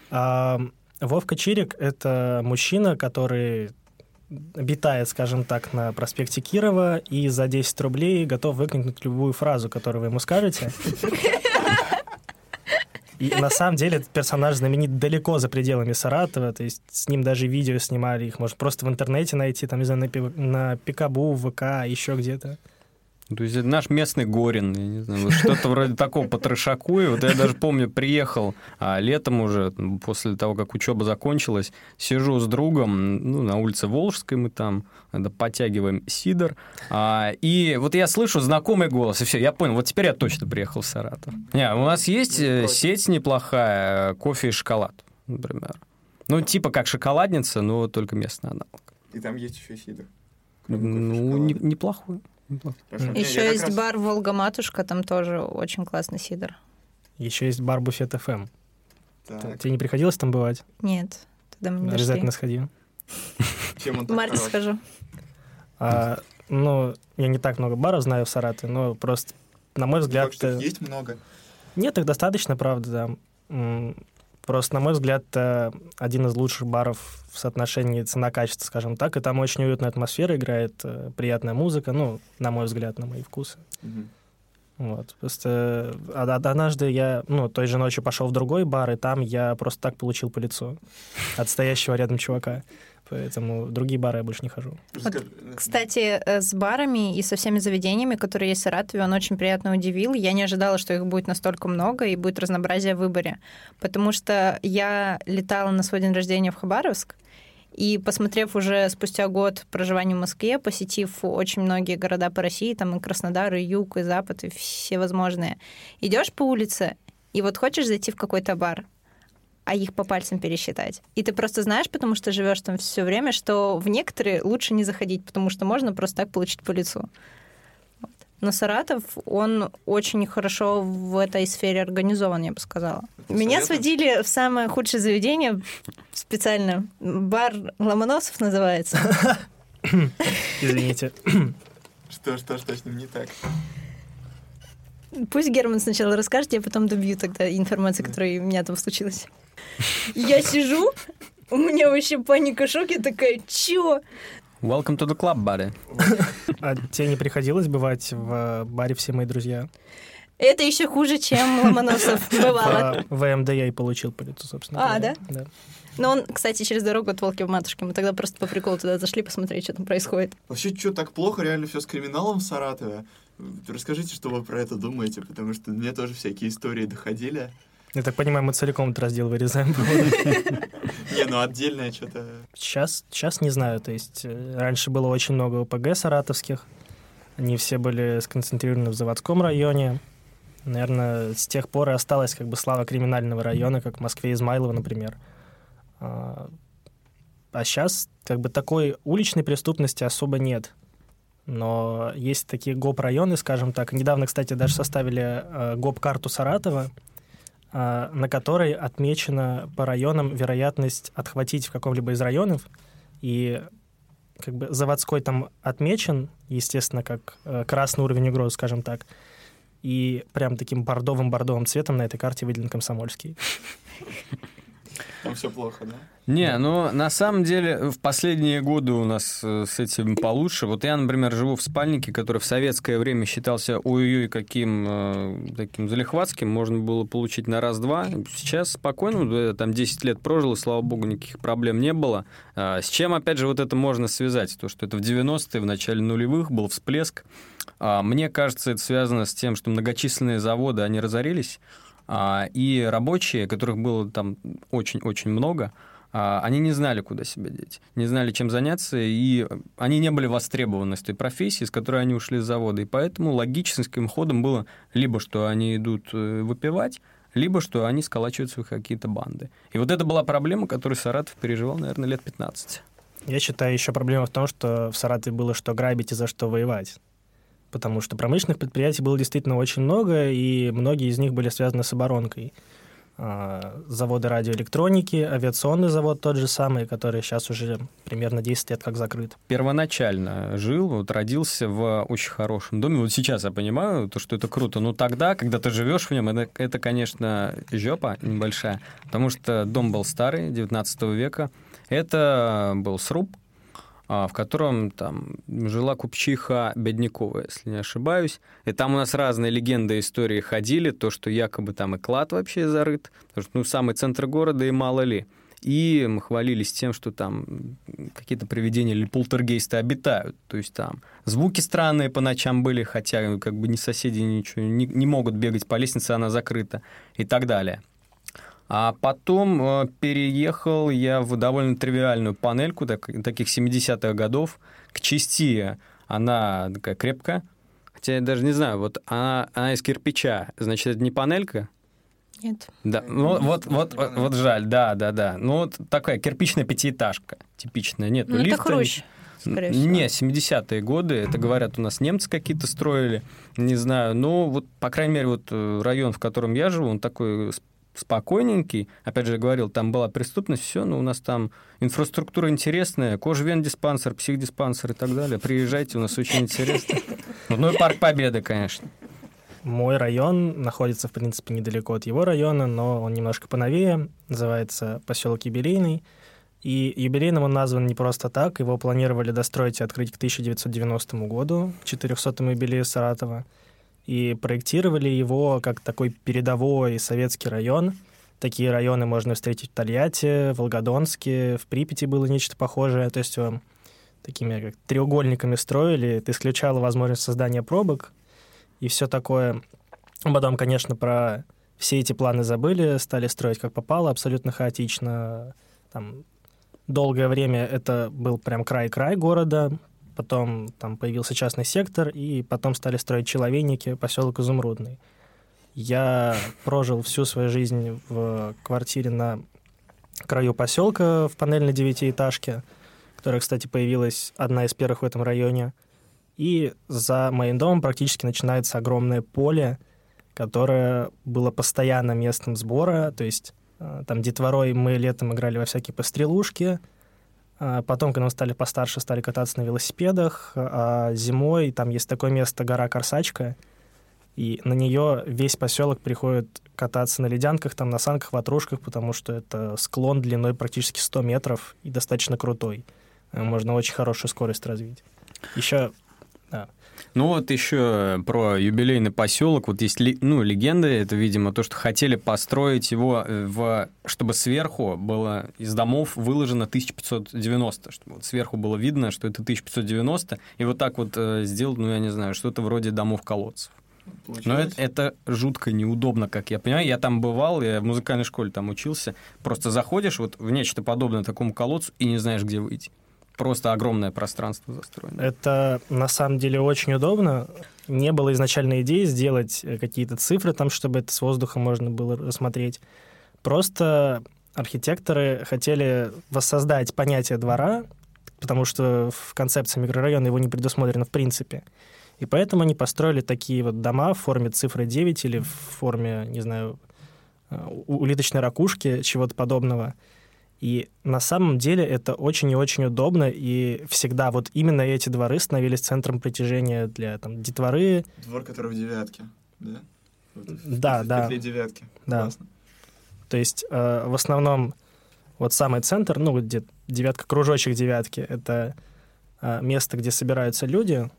А, Вовка Чирик — это мужчина, который обитает, скажем так, на проспекте Кирова и за 10 рублей готов выкрикнуть любую фразу, которую вы ему скажете. И на самом деле этот персонаж знаменит далеко за пределами Саратова, то есть с ним даже видео снимали, их можно просто в интернете найти, там, не знаю, на, на Пикабу, ВК, еще где-то. То есть это наш местный Горин, я не знаю, вот что-то вроде такого по трешаку. И вот я даже помню, приехал а, летом уже, после того, как учеба закончилась, сижу с другом, ну, на улице Волжской мы там, это, подтягиваем сидор. А, и вот я слышу знакомый голос, и все, я понял, вот теперь я точно приехал в Саратов. Не, у нас есть Не э, сеть неплохая, кофе и шоколад, например. Ну, типа как шоколадница, но только местный аналог. И там есть еще и Ну, не- неплохой. Неплохой. Хорошо. Не, Еще есть раз- бар Волга-Матушка, там тоже очень классный сидр. Еще есть бар Буфет ФМ. Так, Тебе не приходилось там бывать? Нет, тогда мы не Обязательно сходи. марте схожу. А, ну, я не так много баров знаю в Саратове, но просто, на мой взгляд... Что их э, есть много. Нет, их достаточно, правда, да. Просто, на мой взгляд, э, один из лучших баров в соотношении цена-качество, скажем так, и там очень уютная атмосфера играет, э, приятная музыка, ну, на мой взгляд, на мои вкусы. Мгм. Вот. Просто э, од- однажды я, ну, той же ночью пошел в другой бар, и там я просто так получил по лицу от стоящего рядом чувака. Поэтому в другие бары я больше не хожу. Расскажи- Кстати, э, с барами и со всеми заведениями, которые есть в Саратове, он очень приятно удивил. Я не ожидала, что их будет настолько много и будет разнообразие в выборе. Потому что я летала на свой день рождения в Хабаровск, и посмотрев уже спустя год проживания в Москве, посетив очень многие города по России, там и Краснодар, и Юг, и Запад, и все возможные, идешь по улице, и вот хочешь зайти в какой-то бар, а их по пальцам пересчитать. И ты просто знаешь, потому что живешь там все время, что в некоторые лучше не заходить, потому что можно просто так получить по лицу. Вот. Но Саратов, он очень хорошо в этой сфере организован, я бы сказала. Меня Посоветуешь? сводили в самое худшее заведение специально. Бар Ломоносов называется. Извините. Что, что, что с ним не так? Пусть Герман сначала расскажет, я потом добью тогда информацию, которая у меня там случилась. Я сижу, у меня вообще паника, шок, я такая, чё? Welcome to the club, buddy. А тебе не приходилось бывать в э, баре «Все мои друзья»? Это еще хуже, чем Ломоносов бывало. В ВМД я и получил по лицу, собственно. А, говоря. Да. Но он, кстати, через дорогу от Волки в матушке. Мы тогда просто по приколу туда зашли посмотреть, что там происходит. Вообще, что, так плохо реально все с криминалом в Саратове? Расскажите, что вы про это думаете, потому что мне тоже всякие истории доходили. Я так понимаю, мы целиком этот раздел вырезаем. Не, ну отдельное что-то... Сейчас, сейчас не знаю. То есть э, раньше было очень много ОПГ саратовских. Они все были сконцентрированы в заводском районе. Наверное, с тех пор и осталась как бы слава криминального района, как в Москве Измайлово, например. А, а сейчас как бы такой уличной преступности особо нет. Но есть такие ГОП-районы, скажем так. Недавно, кстати, даже составили э, ГОП-карту Саратова, на которой отмечена по районам вероятность отхватить в каком-либо из районов. И как бы заводской там отмечен, естественно, как э, красный уровень угрозы, скажем так. И прям таким бордовым-бордовым цветом на этой карте выделен Комсомольский. Там все плохо, да? Не, ну на самом деле в последние годы у нас э, с этим получше. Вот я, например, живу в спальнике, который в советское время считался ой-ой каким э, таким залихватским, можно было получить на раз-два. Сейчас спокойно, там 10 лет прожил, и слава богу, никаких проблем не было. А, с чем, опять же, вот это можно связать? То, что это в 90-е, в начале нулевых был всплеск. А, мне кажется, это связано с тем, что многочисленные заводы, они разорились, и рабочие, которых было там очень-очень много, а, они не знали, куда себя деть, не знали, чем заняться, и они не были востребованы с той профессии, с которой они ушли с завода. И поэтому логическим ходом было либо, что они идут э, выпивать, либо что они сколачивают свои какие-то банды. И вот это была проблема, которую Саратов переживал, наверное, лет 15. Я считаю, еще проблема в том, что в Саратове было что грабить и за что воевать. Потому что промышленных предприятий было действительно очень много, и многие из них были связаны с оборонкой. А, заводы радиоэлектроники, авиационный завод тот же самый, который сейчас уже примерно 10 лет как закрыт. Первоначально жил, вот родился в очень хорошем доме. Вот сейчас я понимаю, то, что это круто. Но тогда, когда ты живешь в нем, это, это, конечно, жопа небольшая, потому что дом был старый, 19 века. Это был сруб, в котором там жила купчиха Беднякова, если не ошибаюсь. И там у нас разные легенды и истории ходили, то, что якобы там и клад вообще зарыт, потому что, ну, самый центр города, и мало ли. И мы хвалились тем, что там какие-то привидения или полтергейсты обитают. То есть там звуки странные по ночам были, хотя как бы ни соседи ничего не, не могут бегать по лестнице, она закрыта и так далее. А потом э, переехал я в довольно тривиальную панельку так, таких 70-х годов. К части она такая крепкая. Хотя я даже не знаю, вот она, она из кирпича. Значит, это не панелька? Нет. Да, ну вот, вот, вот, вот жаль, да, да, да. Ну вот такая кирпичная пятиэтажка, типичная. Нет, ну, лифта... это хрущ. Не, 70-е годы, это говорят, у нас немцы какие-то строили, не знаю, но вот, по крайней мере, вот э, район, в котором я живу, он такой спокойненький. Опять же, я говорил, там была преступность, все, но у нас там инфраструктура интересная, кожвен-диспансер, психдиспансер и так далее. Приезжайте, у нас очень интересно. Ну и парк Победы, конечно. Мой район находится, в принципе, недалеко от его района, но он немножко поновее, называется поселок Юбилейный. И юбилейным он назван не просто так, его планировали достроить и открыть к 1990 году, к 400-му юбилею Саратова и проектировали его как такой передовой советский район. Такие районы можно встретить в Тольятти, в Волгодонске, в Припяти было нечто похожее. То есть э, такими как треугольниками строили, это исключало возможность создания пробок и все такое. Потом, конечно, про все эти планы забыли, стали строить как попало, абсолютно хаотично. Там долгое время это был прям край-край города, потом там появился частный сектор, и потом стали строить человейники, поселок Изумрудный. Я прожил всю свою жизнь в квартире на краю поселка в панельной девятиэтажке, которая, кстати, появилась одна из первых в этом районе. И за моим домом практически начинается огромное поле, которое было постоянно местом сбора, то есть э, там детворой мы летом играли во всякие пострелушки, потом, когда мы стали постарше, стали кататься на велосипедах. А зимой там есть такое место, гора Корсачка, и на нее весь поселок приходит кататься на ледянках, там на санках, ватрушках, потому что это склон длиной практически 100 метров и достаточно крутой. Можно очень хорошую скорость развить. Еще да. Ну вот еще про юбилейный поселок. Вот есть ну, легенда, это, видимо, то, что хотели построить его, э, в, чтобы сверху было из домов выложено 1590, чтобы вот сверху было видно, что это 1590, и вот так вот э, сделать, ну, я не знаю, что-то вроде домов-колодцев. Но это, это жутко неудобно, как я понимаю. Я там бывал, я в музыкальной школе там учился. Просто заходишь вот в нечто подобное такому колодцу и не знаешь, где выйти. Просто огромное пространство застроено. Это на самом деле очень удобно. Не было изначальной идеи сделать э, какие-то цифры там, чтобы это с воздуха можно было рассмотреть. Просто архитекторы хотели воссоздать понятие двора, потому что в концепции микрорайона его не предусмотрено в принципе. И поэтому они построили такие вот дома в форме цифры 9 или в форме, не знаю, э, улиточной ракушки, чего-то подобного. И на самом деле это очень и очень удобно, и всегда вот именно эти дворы становились центром притяжения для там, детворы. Двор, который в девятке, да? Вот, да, в, да. В девятки. Да. Классно. То есть э, в основном вот самый центр, ну, где девятка, кружочек девятки, это э, место, где собираются люди,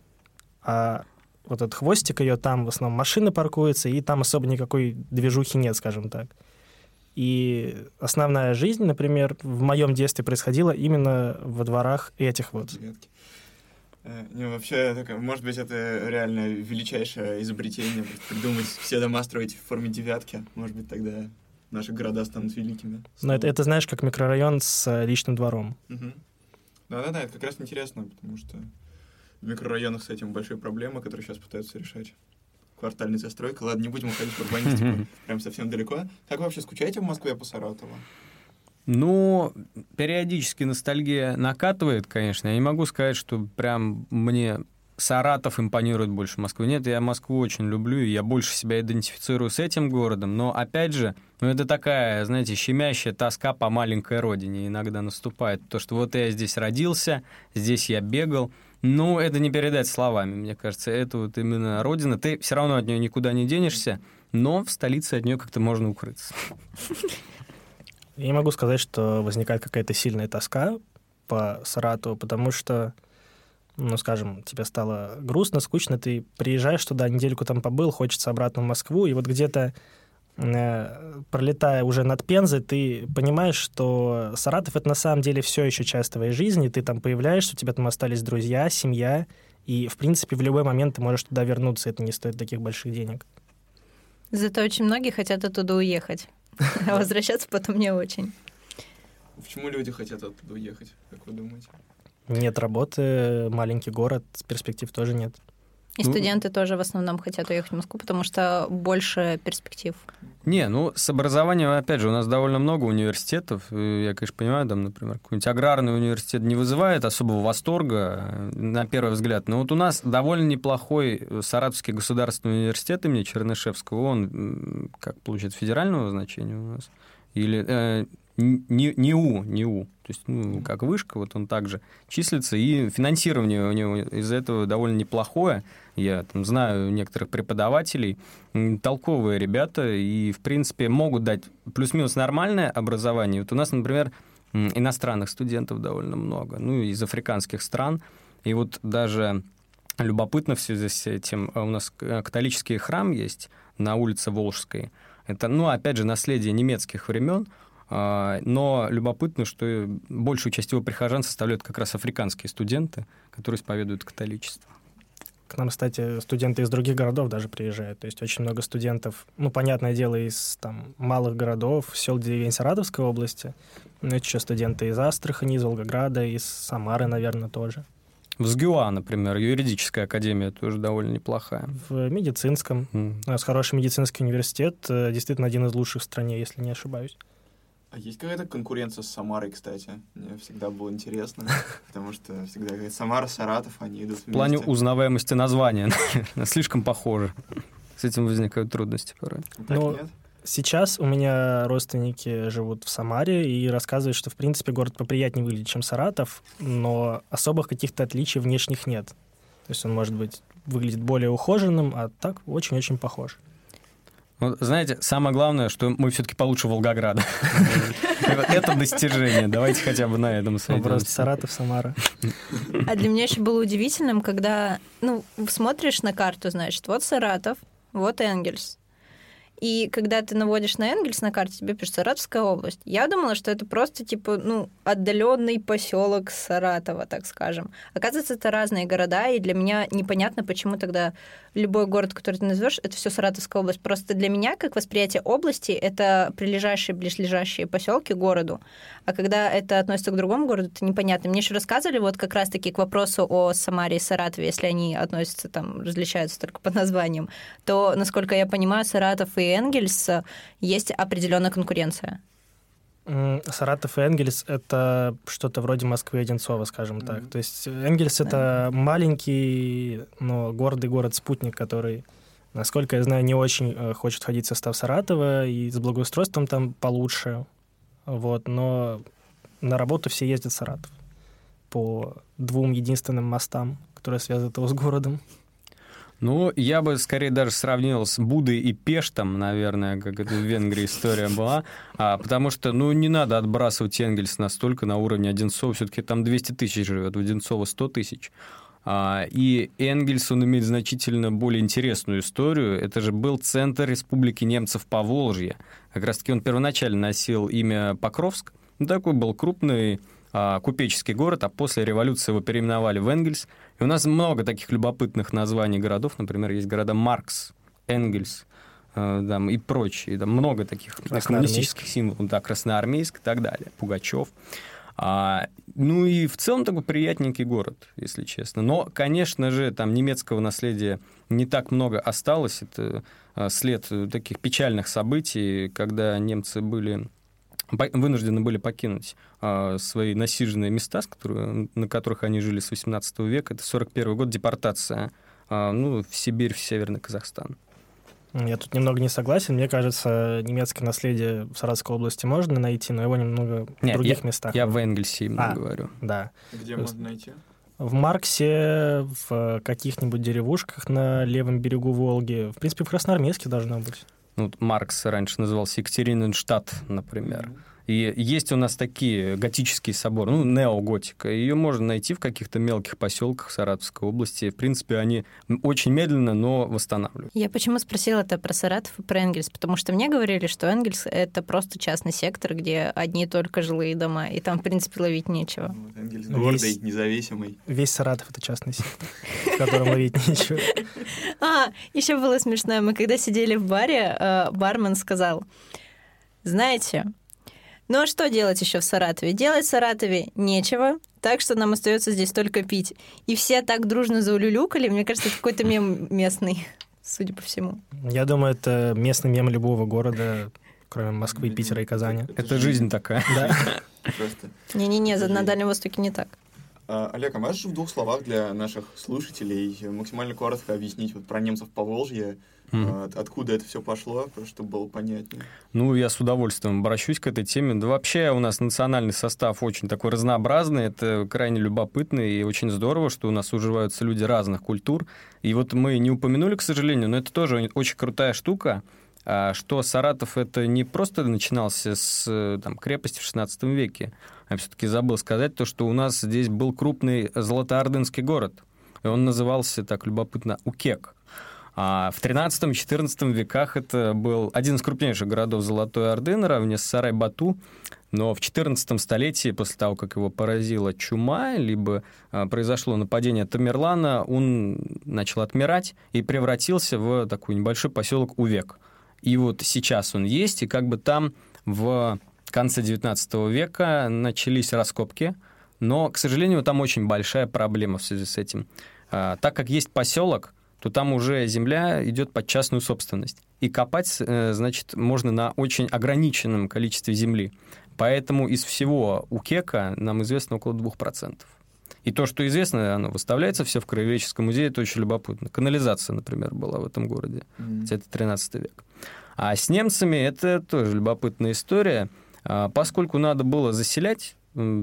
а вот этот хвостик ее, там в основном машины паркуются, и там особо никакой движухи нет, скажем так. И основная жизнь, например, в моем детстве происходила именно во дворах этих вот. Девятки. Э, Не, вообще, может быть, это реально величайшее изобретение, придумать все дома строить в форме девятки. Может быть, тогда наши города станут великими. Но это, это знаешь, как микрорайон с э, личным двором. Мгм. Да-да-да, это как раз интересно, потому что в микрорайонах с этим большие проблемы, которые сейчас пытаются решать. Квартальная застройка. Ладно, не будем уходить в урбанистику прям совсем далеко. Как вы вообще скучаете в Москве по Саратову? Ну, периодически ностальгия накатывает, конечно. Я не могу сказать, что прям мне Саратов импонирует больше Москвы. Нет, я Москву очень люблю, и я больше себя идентифицирую с этим городом. Но, опять же, ну, это такая, знаете, щемящая тоска по маленькой родине иногда наступает. То, что вот я здесь родился, здесь я бегал. Ну, это не передать словами, мне кажется. Это вот именно родина. Ты все равно от нее никуда не денешься, но в столице от нее как-то можно укрыться. Я не могу сказать, что возникает какая-то сильная тоска по Саратову, потому что, ну, скажем, тебе стало грустно, скучно, ты приезжаешь туда, недельку там побыл, хочется обратно в Москву, и вот где-то пролетая уже над Пензой, ты понимаешь, что Саратов — это на самом деле все еще часть твоей жизни, ты там появляешься, у тебя там остались друзья, семья, и, в принципе, в любой момент ты можешь туда вернуться, это не стоит таких больших денег. Зато очень многие хотят оттуда уехать, а возвращаться потом не очень. Почему люди хотят оттуда уехать, как вы думаете? Нет работы, маленький город, перспектив тоже нет. И Ну- студенты тоже в основном хотят уехать в Москву, потому что больше перспектив. Не, ну, с образованием, опять же, у нас довольно много университетов. Я, конечно, понимаю, там, например, какой-нибудь аграрный университет не вызывает особого восторга, э, на первый взгляд. Но вот у нас довольно неплохой Саратовский государственный университет имени Чернышевского. Он, как получает, федерального значения у нас? Или э, не, НИУ, НИУ. То есть, ну, как вышка, вот он также числится. И финансирование у него из-за этого довольно неплохое. Я там знаю некоторых преподавателей, толковые ребята, и, в принципе, могут дать плюс-минус нормальное образование. Вот у нас, например, иностранных студентов довольно много, ну, из африканских стран. И вот даже любопытно в связи с этим, а у нас католический храм есть на улице Волжской. Это, ну, опять же, наследие немецких времен, но любопытно, что большую часть его прихожан составляют как раз африканские студенты, которые исповедуют католичество. К нам, кстати, студенты из других городов даже приезжают. То есть очень много студентов, ну, понятное дело, из там, малых городов, сел, деревень Саратовской области. Это еще студенты из Астрахани, из Волгограда, из Самары, наверное, тоже. В СГУА, например, юридическая академия тоже довольно неплохая. В медицинском. М. У нас хороший медицинский университет, э, действительно один из лучших в стране, если не ошибаюсь. А есть какая-то конкуренция с Самарой, кстати? Мне всегда было интересно, потому что всегда говорят, Самара, Саратов, они идут В плане вместе. узнаваемости названия, слишком похоже. С этим возникают трудности порой. Так Ну, нет? Сейчас у меня родственники живут в Самаре и рассказывают, что, в принципе, город поприятнее выглядит, чем Саратов, но особых каких-то отличий внешних нет. То есть он, может быть, выглядит более ухоженным, а так очень-очень похож. Вот, знаете, самое главное, что мы все-таки получше Волгограда. Это достижение. Давайте хотя бы на этом Ну, Просто сойдемся. Саратов, Самара. А для меня еще было удивительным, когда, ну, смотришь на карту, значит, вот Саратов, вот Энгельс. И когда ты наводишь на Энгельс на карте, тебе пишет Саратовская область. Я думала, что это просто типа, ну, отдаленный поселок Саратова, так скажем. Оказывается, это разные города, и для меня непонятно, почему тогда любой город, который ты назовешь, это все Саратовская область. Просто для меня, как восприятие области, это прилежащие, близлежащие поселки к городу. А когда это относится к другому городу, это непонятно. Мне еще рассказывали вот как раз-таки к вопросу о Самаре и Саратове, если они относятся там, различаются только по названиям, то, насколько я понимаю, Саратов и Энгельс есть определенная конкуренция. Саратов и Энгельс — это что-то вроде Москвы и Одинцова, скажем mm-hmm. так. То есть Энгельс — это маленький, но гордый город-спутник, который, насколько я знаю, не очень э, хочет входить в состав Саратова, и с благоустройством там получше. Вот, но на работу все ездят в Саратов по двум единственным мостам, которые связывают его с городом. Ну, я бы скорее даже сравнил с Будой и Пештом, наверное, как это в Венгрии история была, а, потому что, ну, не надо отбрасывать Энгельс настолько на уровне Одинцова, все-таки там 200 тысяч живет, у Одинцова 100 тысяч. А, и Энгельс, он имеет значительно более интересную историю. Это же был центр Республики немцев по Волжье. Как раз-таки он первоначально носил имя Покровск. Ну, такой был крупный купеческий город, а после революции его переименовали в Энгельс. И у нас много таких любопытных названий городов. Например, есть города Маркс, Энгельс э, там, и прочие. Там много таких коммунистических символов. Да, Красноармейск и так далее. Пугачев. А, ну и в целом такой приятненький город, если честно. Но, конечно же, там немецкого наследия не так много осталось. Это э, след таких печальных событий, когда немцы были вынуждены были покинуть а, свои насиженные места, с которые, на которых они жили с 18 века. Это 41 год, депортация а, ну, в Сибирь, в Северный Казахстан. Я тут немного не согласен. Мне кажется, немецкое наследие в Саратовской области можно найти, но его немного в Нет, других я, местах. Я в Энгельсе именно а, говорю. Да. Где можно найти? В Марксе, в каких-нибудь деревушках на левом берегу Волги. В принципе, в Красноармейске должно быть. Ну, Маркс раньше назывался Екатериненштадт, например. И есть у нас такие готические соборы, ну, неоготика. Ее можно найти в каких-то мелких поселках Саратовской области. В принципе, они очень медленно, но восстанавливают. Я почему спросила это про Саратов и про Энгельс? Потому что мне говорили, что Энгельс — это просто частный сектор, где одни только жилые дома, и там, в принципе, ловить нечего. Ну, вот Энгельс гордый, весь, независимый. Весь Саратов — это частный сектор, в котором ловить нечего. А, еще было смешно. Мы когда сидели в баре, э, бармен сказал, знаете, ну а что делать еще в Саратове? Делать в Саратове нечего, так что нам остается здесь только пить. И все так дружно заулюлюкали. Мне кажется, это какой-то мем местный, судя по всему. Я думаю, это местный мем любого города, кроме Москвы, Питера и Казани. Это жизнь такая. Да. Не-не-не, на Дальнем Востоке не так. А, Олег, а можешь в двух словах для наших слушателей максимально коротко объяснить вот про немцев по Волжье, Mm. Откуда это все пошло, чтобы было понятнее. Ну, я с удовольствием обращусь к этой теме. Да вообще у нас национальный состав очень такой разнообразный, это крайне любопытно и очень здорово, что у нас уживаются люди разных культур. И вот мы не упомянули, к сожалению, но это тоже очень крутая штука, а, что Саратов это не просто начинался с там, крепости в 16 веке, а все-таки забыл сказать то, что у нас здесь был крупный золотоордынский город. И он назывался так любопытно Укек. А в 13-14 веках это был один из крупнейших городов Золотой Орды наравне с Сарай-Бату. Но в 14 столетии, после того, как его поразила чума, либо а, произошло нападение Тамерлана, он начал отмирать и превратился в такой небольшой поселок Увек. И вот сейчас он есть, и как бы там в конце 19 века начались раскопки, но, к сожалению, там очень большая проблема в связи с этим. А, так как есть поселок, то там уже земля идет под частную собственность. И копать, э, значит, можно на очень ограниченном количестве земли. Поэтому из всего у кека нам известно около 2%. И то, что известно, оно выставляется все в Краеведческом музее, это очень любопытно. Канализация, например, была в этом городе. Mm-hmm. Это 13 век. А с немцами это тоже любопытная история. А, поскольку надо было заселять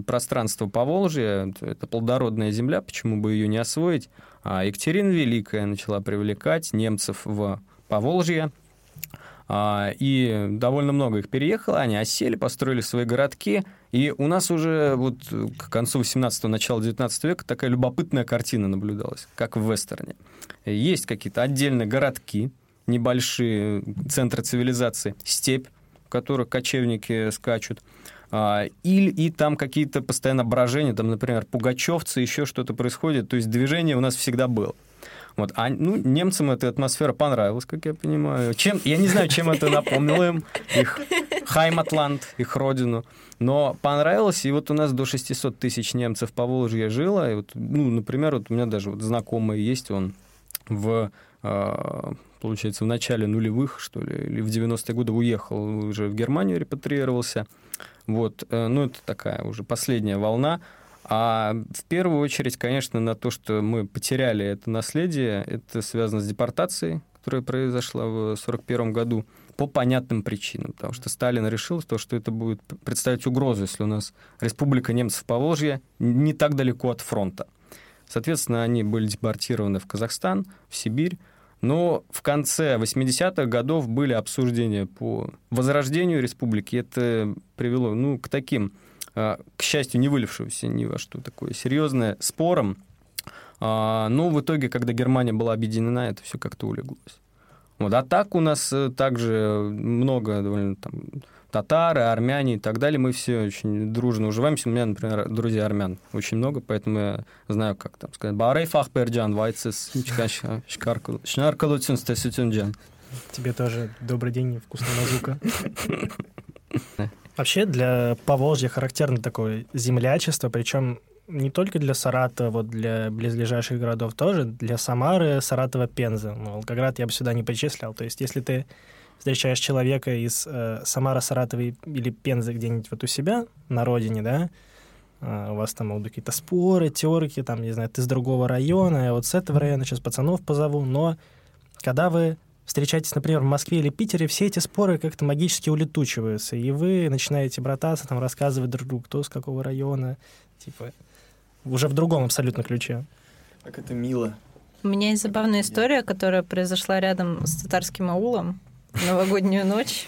пространство по Волжье, это плодородная земля, почему бы ее не освоить, а Екатерина Великая начала привлекать немцев в Поволжье, а, и довольно много их переехало, они осели, построили свои городки, и у нас уже вот к концу 18-го, начала 19 века такая любопытная картина наблюдалась, как в вестерне. Есть какие-то отдельные городки, небольшие центры цивилизации, степь, в которых кочевники скачут, или и там какие-то постоянно брожения, там, например, пугачевцы, еще что-то происходит. То есть движение у нас всегда было. Вот. А ну, немцам эта атмосфера понравилась, как я понимаю. Чем, я не знаю, чем это напомнило им, их Хайматланд, их родину. Но понравилось, и вот у нас до 600 тысяч немцев по Волжье жило. И вот, ну, например, вот у меня даже вот знакомый есть, он в а, получается, в начале нулевых, что ли, или в 90-е годы уехал уже в Германию, репатриировался. Вот, э, ну, это такая уже последняя волна. А в первую очередь, конечно, на то, что мы потеряли это наследие, это связано с депортацией, которая произошла в 1941 году по понятным причинам, потому что Сталин решил, то, что это будет представить угрозу, если у нас республика немцев Поволжья не так далеко от фронта. Соответственно, они были депортированы в Казахстан, в Сибирь, но в конце 80-х годов были обсуждения по возрождению республики. Это привело ну, к таким а, к счастью, не вылившегося ни во что такое серьезное, спором. А, но в итоге, когда Германия была объединена, это все как-то улеглось. Вот. А так у нас э, также много довольно там, татары, армяне и так далее. Мы все очень дружно уживаемся. У меня, например, друзья армян очень много, поэтому я знаю, как там сказать. Барей вайцес, шнаркалуцин, стесютюнджан. Тебе тоже добрый день, вкусная мазука. Вообще для Поволжья характерно такое землячество, причем не только для Саратова, вот для близлежащих городов тоже, для Самары, Саратова, Пензы. Ну, Волгоград я бы сюда не причислял. То есть если ты встречаешь человека из э, Самара, Саратова или Пензы где-нибудь вот у себя на родине, да, э, у вас там будут какие-то споры, терки, там, не знаю, ты с другого района, я вот с этого района сейчас пацанов позову, но когда вы встречаетесь, например, в Москве или Питере, все эти споры как-то магически улетучиваются, и вы начинаете брататься, там, рассказывать друг другу, кто с какого района, типа, уже в другом абсолютно ключе. Как это мило. У меня есть забавная история, которая произошла рядом с татарским аулом новогоднюю ночь.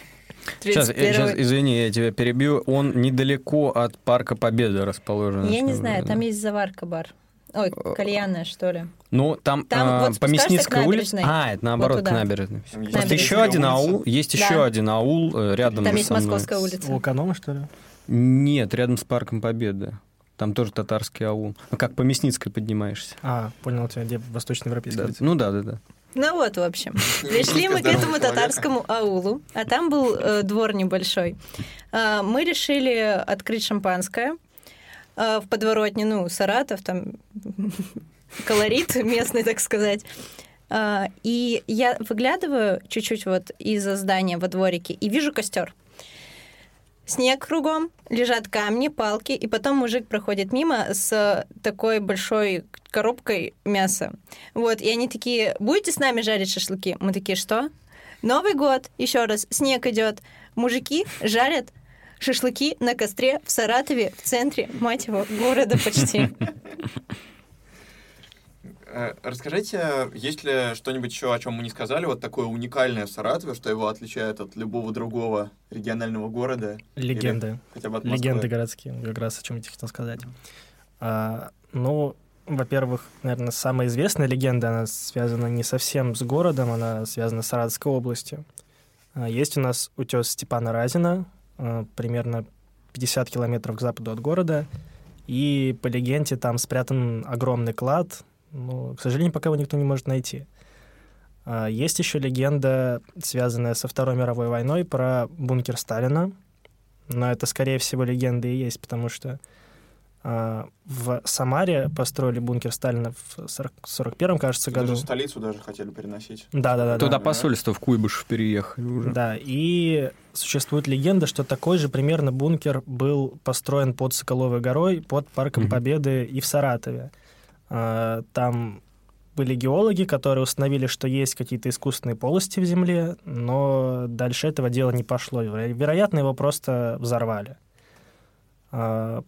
Сейчас, сейчас, извини, я тебя перебью. Он недалеко от Парка Победы расположен. Я не знаю, там есть заварка бар. Ой, кальянная, что ли. Ну, там, там а, вот по Мясницкой улице... А, это наоборот, вот к набережной. Есть еще один аул, есть да. еще один аул э, рядом Там есть Московская улица. У эконома, что ли? Нет, рядом с Парком Победы. Там тоже татарский аул. Ну, как по Мясницкой поднимаешься. А, понял тебя, где восточноевропейский да. Ну да, да, да. Ну вот, в общем. Пришли мы к этому татарскому аулу, а там был э, двор небольшой. Э, мы решили открыть шампанское э, в подворотне, ну, Саратов, там колорит местный, так сказать. А, и я выглядываю чуть-чуть вот из-за здания во дворике и вижу костер. Снег кругом, лежат камни, палки, и потом мужик проходит мимо с такой большой коробкой мяса. Вот, и они такие, будете с нами жарить шашлыки? Мы такие, что? Новый год, еще раз, снег идет. Мужики жарят шашлыки на костре в Саратове, в центре, мать его, города почти. Э, расскажите, есть ли что-нибудь еще, о чем мы не сказали, вот такое уникальное в Саратове, что его отличает от любого другого регионального города? Легенды. Хотя бы от Легенды городские, как раз о чем я хотел сказать. А, ну, во-первых, наверное, самая известная легенда, она связана не совсем с городом, она связана с Саратовской областью. А, есть у нас утес Степана Разина, а, примерно 50 километров к западу от города, и по легенде там спрятан огромный клад, но, к сожалению, пока его никто не может найти. А, есть еще легенда, связанная со Второй мировой войной, про бункер Сталина. Но это, скорее всего, легенда и есть, потому что а, в Самаре построили бункер Сталина в 1941, кажется, году. Даже столицу даже хотели переносить. Да, да, да. Туда да. посольство в Куйбышев переехали уже. Да, и существует легенда, что такой же примерно бункер был построен под Соколовой горой, под Парком mm-hmm. Победы и в Саратове. А, там были геологи, которые установили, что есть какие-то искусственные полости в земле, но дальше этого дела не пошло. Вероятно, его просто взорвали. А,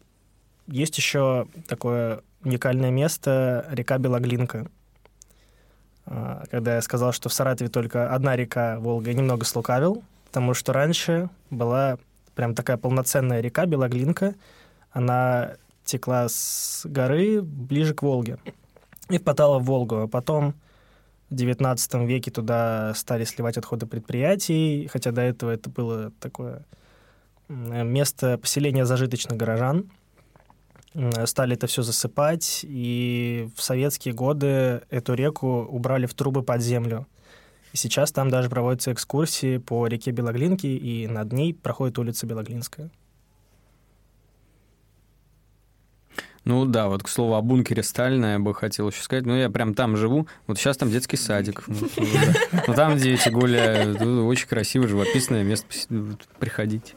есть еще такое уникальное место — река Белоглинка. А, когда я сказал, что в Саратове только одна река Волга, я немного слукавил, потому что раньше была прям такая полноценная река Белоглинка. Она текла с горы ближе к Волге и впадала в Волгу. А потом в XIX веке туда стали сливать отходы предприятий, хотя до этого это было такое место поселения зажиточных горожан. стали это все засыпать, и в советские годы эту реку убрали в трубы под землю. И сейчас там даже проводятся экскурсии по реке Белоглинки, и над ней проходит улица Белоглинская. Ну да, вот к слову о бункере Сталина я бы хотел еще сказать. Ну, я прям там живу. Вот сейчас там детский садик. Ну, там дети гуляют. Очень красивое, живописное место. Приходите.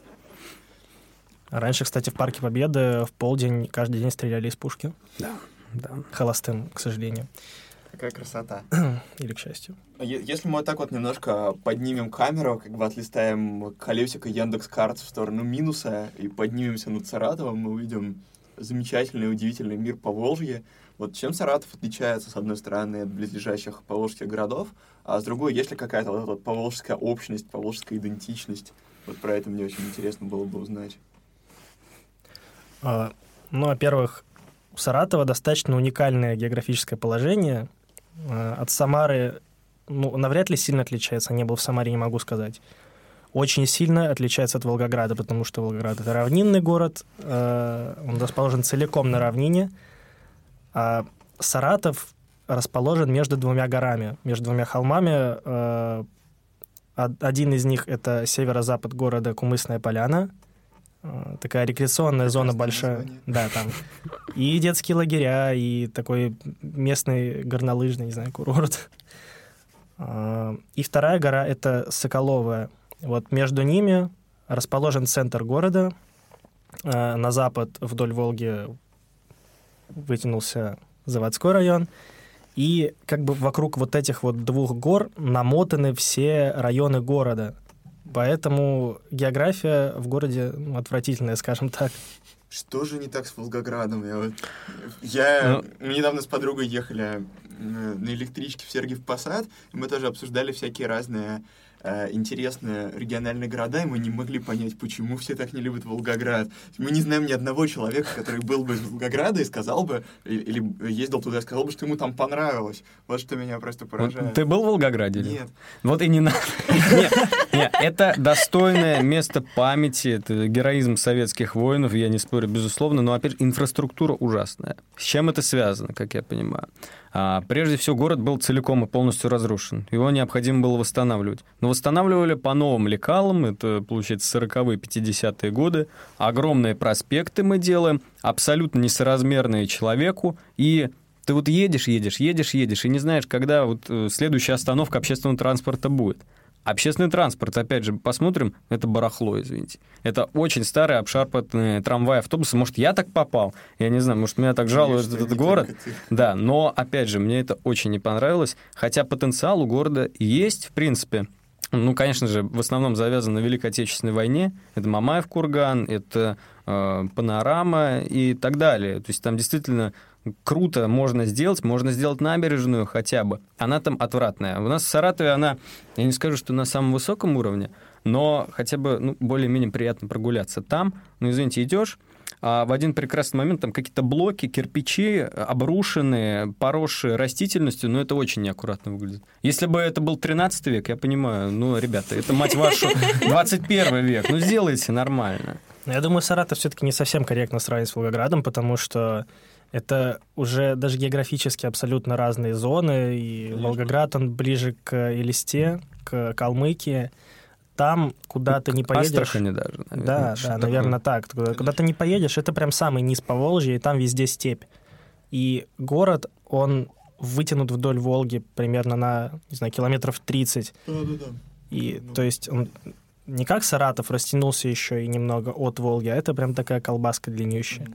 Раньше, кстати, в Парке Победы в полдень каждый день стреляли из пушки. Да, да. Холостым, к сожалению. Какая красота. Или к счастью. А если мы вот так вот немножко поднимем камеру, как бы отлистаем колесико Яндекс Карт в сторону минуса и поднимемся над Саратовом, мы увидим замечательный, удивительный мир Поволжья. Вот чем Саратов отличается, с одной стороны, от близлежащих поволжских городов, а с другой, есть ли какая-то вот эта вот поволжская общность, поволжская идентичность? Вот про это мне очень интересно было бы узнать. А, ну, во-первых, у Саратова достаточно уникальное географическое положение. А, от Самары, ну, навряд ли сильно отличается. Не был в Самаре, не могу сказать. Очень сильно отличается от Волгограда, потому что Волгоград — это равнинный город. А, он расположен целиком на равнине. А Саратов расположен между двумя горами, между двумя холмами. Один из них — это северо-запад города Кумысная Поляна — Э, такая рекреационная зона большая. Название. Да, там. И детские лагеря, и такой местный горнолыжный, не знаю, курорт. Э, и вторая гора — это Соколовая. Вот между ними расположен центр города. Э, на запад вдоль Волги вытянулся заводской район. И как бы вокруг вот этих вот двух гор намотаны все районы города. Поэтому география в городе отвратительная, скажем так. Что же не так с Волгоградом? Я, вот, я ну... мы недавно с подругой ехали на электричке в Сергиев Посад, и мы тоже обсуждали всякие разные Э, интересные региональные города, и мы не могли понять, почему все так не любят Волгоград. Мы не знаем ни одного человека, который был бы из Волгограда и сказал бы, или ездил туда и сказал бы, что ему там понравилось. Вот что меня просто поражает. Ты был в Волгограде? Нет. Вот и не надо. Нет, это достойное место памяти, это героизм советских воинов, я не спорю, безусловно, но, опять инфраструктура ужасная. С чем это связано, как я понимаю? А, прежде всего, город был целиком и полностью разрушен. Его необходимо было восстанавливать. Но восстанавливали по новым лекалам, это, получается, 40-е, 50-е годы. Огромные проспекты мы делаем, абсолютно несоразмерные человеку, и ты вот едешь, едешь, едешь, едешь, и не знаешь, когда вот э, следующая остановка общественного транспорта будет. Общественный транспорт, опять же, посмотрим, это барахло, извините. Это очень старые обшарпанные трамваи, автобусы. Может, я так попал? Я не знаю, может, меня так жалует Конечно, этот город. Да, но, опять же, мне это очень не понравилось. Хотя потенциал у города есть, в принципе. Ну, конечно же, в основном завязан на Великой Отечественной войне. Это Мамаев курган, это э, панорама и так далее. То есть там действительно круто можно сделать, можно сделать набережную хотя бы. Она там отвратная. У нас в Саратове она, я не скажу, что на самом высоком уровне, но хотя бы ну, более-менее приятно прогуляться там. Ну, извините, идешь, а в один прекрасный момент там какие-то блоки, кирпичи обрушенные, поросшие растительностью, но это очень неаккуратно выглядит. Если бы это был 13 век, я понимаю, ну, ребята, это, мать вашу, 21 век, ну, сделайте нормально. Я думаю, Саратов все-таки не совсем корректно сравнить с Волгоградом, потому что это уже даже географически абсолютно разные зоны, и Конечно. Волгоград, он ближе к Элисте, к Калмыкии. Там, куда ты не поедешь... Астрахани даже, наверное. Да, да, наверное, так. Куда, куда ты не поедешь, это прям самый низ по Волжье, и там везде степь. И город, он вытянут вдоль Волги примерно на, не знаю, километров 30. Да, да, да. И, то есть, он не как Саратов растянулся еще и немного от Волги, а это прям такая колбаска длиннющая.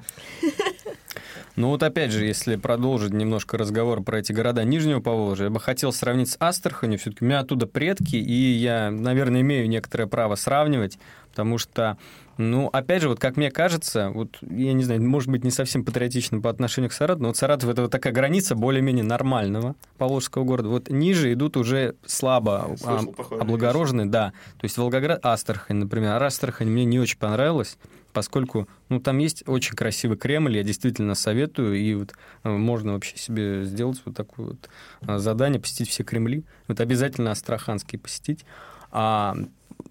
Ну вот опять же, если продолжить немножко разговор про эти города Нижнего Поволжья, я бы хотел сравнить с Астраханью. Все-таки у меня оттуда предки, и я, наверное, имею некоторое право сравнивать, потому что, ну, опять же, вот как мне кажется, вот, я не знаю, может быть, не совсем патриотично по отношению к Саратову, но вот Саратов — это вот такая граница более-менее нормального Поволжского города. Вот ниже идут уже слабо Слышал, облагороженные, да. То есть Волгоград, Астрахань, например. А Астрахань мне не очень понравилась поскольку ну, там есть очень красивый Кремль, я действительно советую, и вот э, можно вообще себе сделать вот такое вот э, задание, посетить все Кремли, вот обязательно Астраханский посетить. А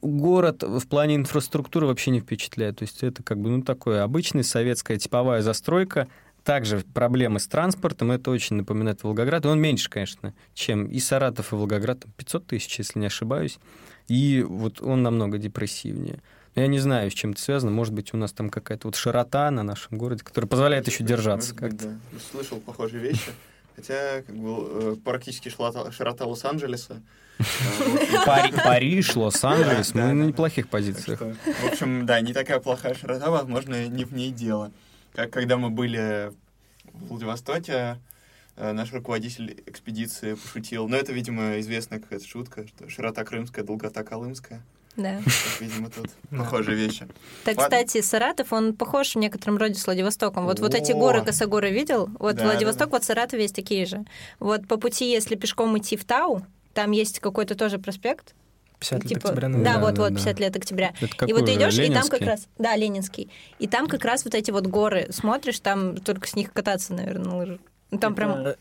город в плане инфраструктуры вообще не впечатляет. То есть это как бы ну, такое обычная советская типовая застройка, также проблемы с транспортом, это очень напоминает Волгоград. И он меньше, конечно, чем и Саратов, и Волгоград. 500 тысяч, если не ошибаюсь. И вот он намного депрессивнее. Я не знаю, с чем это связано. Может быть, у нас там какая-то вот широта на нашем городе, которая позволяет еще держаться как-то. Да. Слышал похожие вещи. Хотя как бы, э, практически широта, широта Лос-Анджелеса. Париж, Лос-Анджелес, мы на неплохих позициях. В общем, да, не такая плохая широта, возможно, не в ней дело. Как когда мы были в Владивостоке, э, наш руководитель экспедиции пошутил, но это, видимо, известная какая-то шутка, что широта крымская, долгота колымская. Да. видимо, тут похожие вещи. Так, кстати, Саратов, он похож в некотором роде с Владивостоком. Вот, вот эти горы, косогоры видел? Вот Владивосток, вот Саратов есть такие же. Вот по пути, если пешком идти в Тау, там есть какой-то тоже проспект, 50 лет типа, октября. Да, да, вот, да, вот, 50 лет октября. и вот ты идешь, и там как раз... Да, Ленинский. И там как раз вот эти вот горы смотришь, там только с них кататься, наверное, на лыжах. Ну, там прям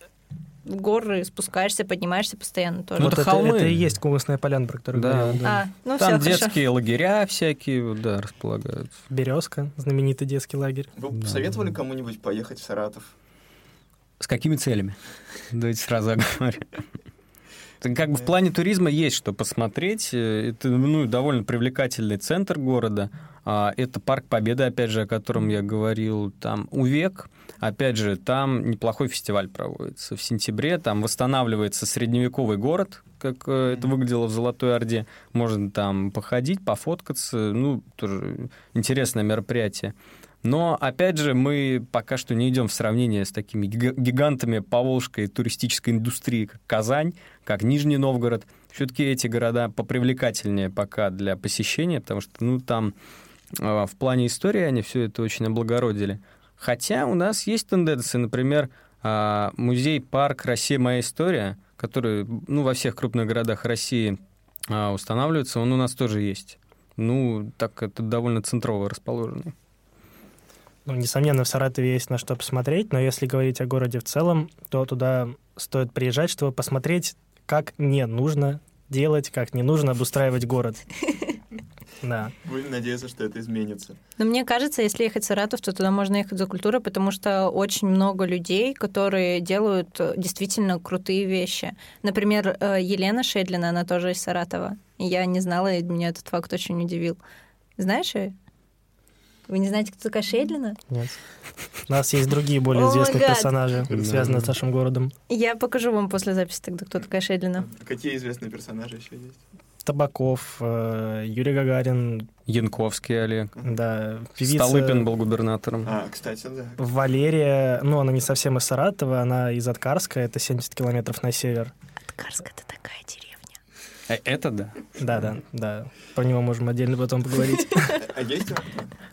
горы спускаешься, поднимаешься постоянно тоже. Вот это, холмы. это и есть Кумысная поляна, про которую да. говорил. Да. А, ну Там все, детские хорошо. лагеря всякие, да, располагаются. Березка, знаменитый детский лагерь. Вы да. советовали кому-нибудь поехать в Саратов? С какими целями? Давайте сразу оговорим. Как бы в плане туризма есть что посмотреть. Это ну, довольно привлекательный центр города. А, это парк Победы, опять же, о котором я говорил. Там Увек, опять же, там неплохой фестиваль проводится. В сентябре там восстанавливается средневековый город, как э, это выглядело в Золотой Орде. Можно там походить, пофоткаться. Ну, тоже интересное мероприятие. Но, опять же, мы пока что не идем в сравнение с такими гигантами поволжской туристической индустрии, как Казань, как Нижний Новгород. Все-таки эти города попривлекательнее пока для посещения, потому что ну, там в плане истории они все это очень облагородили. Хотя у нас есть тенденции, например, а, музей-парк «Россия. Моя история», который ну, во всех крупных городах России а, устанавливается, он у нас тоже есть. Ну, так это довольно центрово расположенный. Ну, несомненно, в Саратове есть на что посмотреть, но если говорить о городе в целом, то туда стоит приезжать, чтобы посмотреть, как не нужно делать, как не нужно обустраивать город. Да. Будем надеяться, что это изменится. Но мне кажется, если ехать в Саратов, то туда можно ехать за культурой, потому что очень много людей, которые делают э, действительно крутые вещи. Например, э, Елена Шедлина, она тоже из Саратова. Я не знала, и меня этот факт очень удивил. Знаешь ее? Вы не знаете, кто такая Шейдлина? Нет. У нас есть другие более известные oh персонажи, связанные с нашим городом. Я покажу вам после записи тогда, кто такая Шейдлина. Какие известные персонажи еще есть? Табаков, э, Юрий Гагарин. Янковский Олег. Да. Певица... Столыпин был губернатором. А, кстати, да. Валерия, ну, она не совсем из Саратова, она из Откарска, это 70 километров на север. Откарск — это такая деревня. Э, это да. Да, да, да. Про него можем отдельно потом поговорить. А есть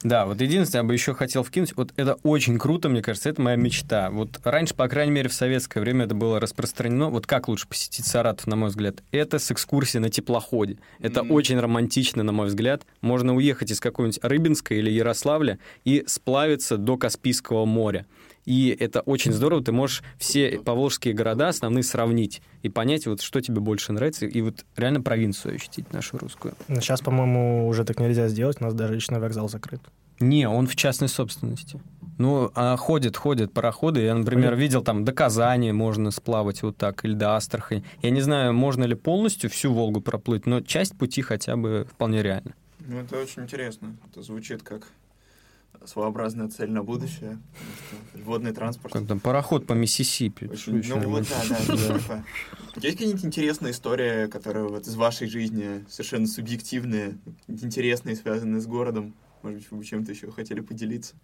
Да, вот единственное, я бы еще хотел вкинуть, вот это очень круто, мне кажется, это моя мечта. Вот раньше, по крайней мере, в советское время это было распространено. Вот как лучше посетить Саратов, на мой взгляд? Это с экскурсией на теплоходе. Это очень романтично, на мой взгляд. Можно уехать из какого-нибудь Рыбинска или Ярославля и сплавиться до Каспийского моря. И это очень здорово, ты можешь все поволжские города основные сравнить и понять, вот что тебе больше нравится, и вот реально провинцию ощутить нашу русскую. Сейчас, по-моему, уже так нельзя сделать, у нас даже личный вокзал закрыт. Не, он в частной собственности. Ну, а ходят, ходят пароходы. Я, например, видел там до Казани можно сплавать вот так, или до Астрахани. Я не знаю, можно ли полностью всю Волгу проплыть, но часть пути хотя бы вполне реально. Ну, это очень интересно. Это звучит как своеобразная цель на будущее. Водный транспорт. Как там пароход по Миссисипи. Очень, ну вот, да, да. да. Есть какие-нибудь интересные истории, которые вот из вашей жизни совершенно субъективные, интересные, связанные с городом? Может быть, вы чем-то еще хотели поделиться?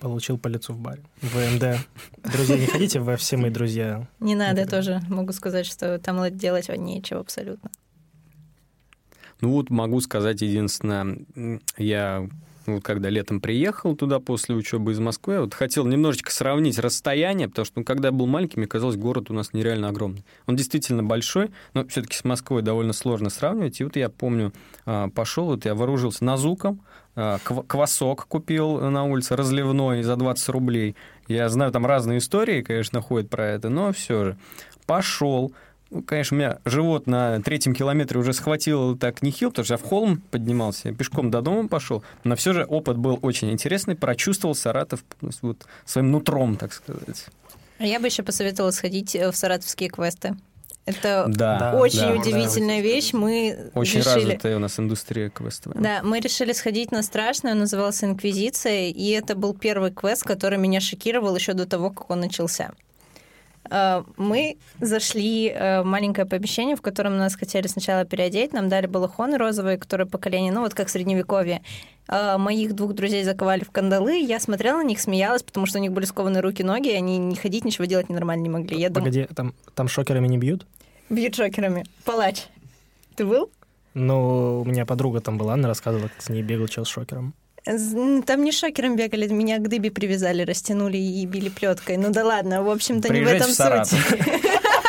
Получил по лицу в баре. ВМД. Друзья, не ходите в все мои друзья. Не надо, я тоже могу сказать, что там делать нечего абсолютно. Ну вот могу сказать единственное, я ну, когда летом приехал туда после учебы из Москвы, я вот хотел немножечко сравнить расстояние, потому что ну, когда я был маленьким, мне казалось, город у нас нереально огромный. Он действительно большой, но все-таки с Москвой довольно сложно сравнивать. И вот я помню, а, пошел, вот я вооружился назуком, а, квасок купил на улице разливной за 20 рублей. Я знаю, там разные истории, конечно, ходят про это, но все же. Пошел, ну, конечно, у меня живот на третьем километре уже схватил так нехил, потому что я в холм поднимался, пешком до дома пошел. Но все же опыт был очень интересный, прочувствовал Саратов вот, своим нутром, так сказать. А я бы еще посоветовала сходить в саратовские квесты. Это Да, очень да. удивительная вещь. Мы Очень решили... развитая у нас индустрия квестовая. Да, мы решили сходить на страшную, назывался «Инквизиция», и это был первый квест, который меня шокировал еще до того, как он начался. Э, Мы зашли э, в маленькое помещение, в котором нас хотели сначала переодеть. Нам дали балахоны розовые, которые поколение, ну вот как в средневековье. Э, Моих двух друзей заковали в кандалы. Я смотрела на них, смеялась, потому что у них были скованы руки, ноги, и они не ходить, ничего делать нормально не могли. Я Погоди, там, там шокерами не бьют? бьют шокерами. Палач. Ты был? Ну, у меня подруга там была, она рассказывала, как с ней бегал чел с шокером. Там не шокером бегали, меня к дыбе привязали, растянули и били плеткой. Ну да ладно, в общем-то, не в этом в Саратов. суть.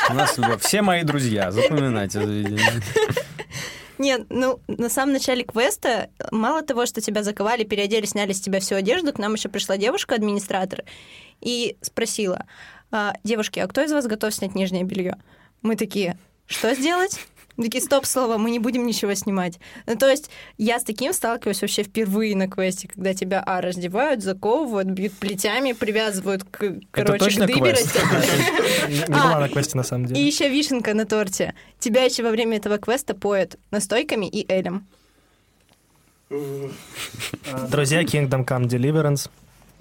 У нас все мои друзья, запоминайте заведение. Нет, ну, на самом начале квеста, мало того, что тебя заковали, переодели, сняли с тебя всю одежду, к нам еще пришла девушка-администратор и спросила, «А, девушки, а кто из вас готов снять нижнее белье? Мы такие, что сделать? Такие, стоп, слово, мы не будем ничего снимать. Ну, то есть я с таким сталкиваюсь вообще впервые на квесте, когда тебя, а, раздевают, заковывают, бьют плетями, привязывают к, короче, точно к дыбе. Не не А, была на квесте, на самом И деле. еще вишенка на торте. Тебя еще во время этого квеста поют настойками и элем. Друзья, Kingdom Come Deliverance.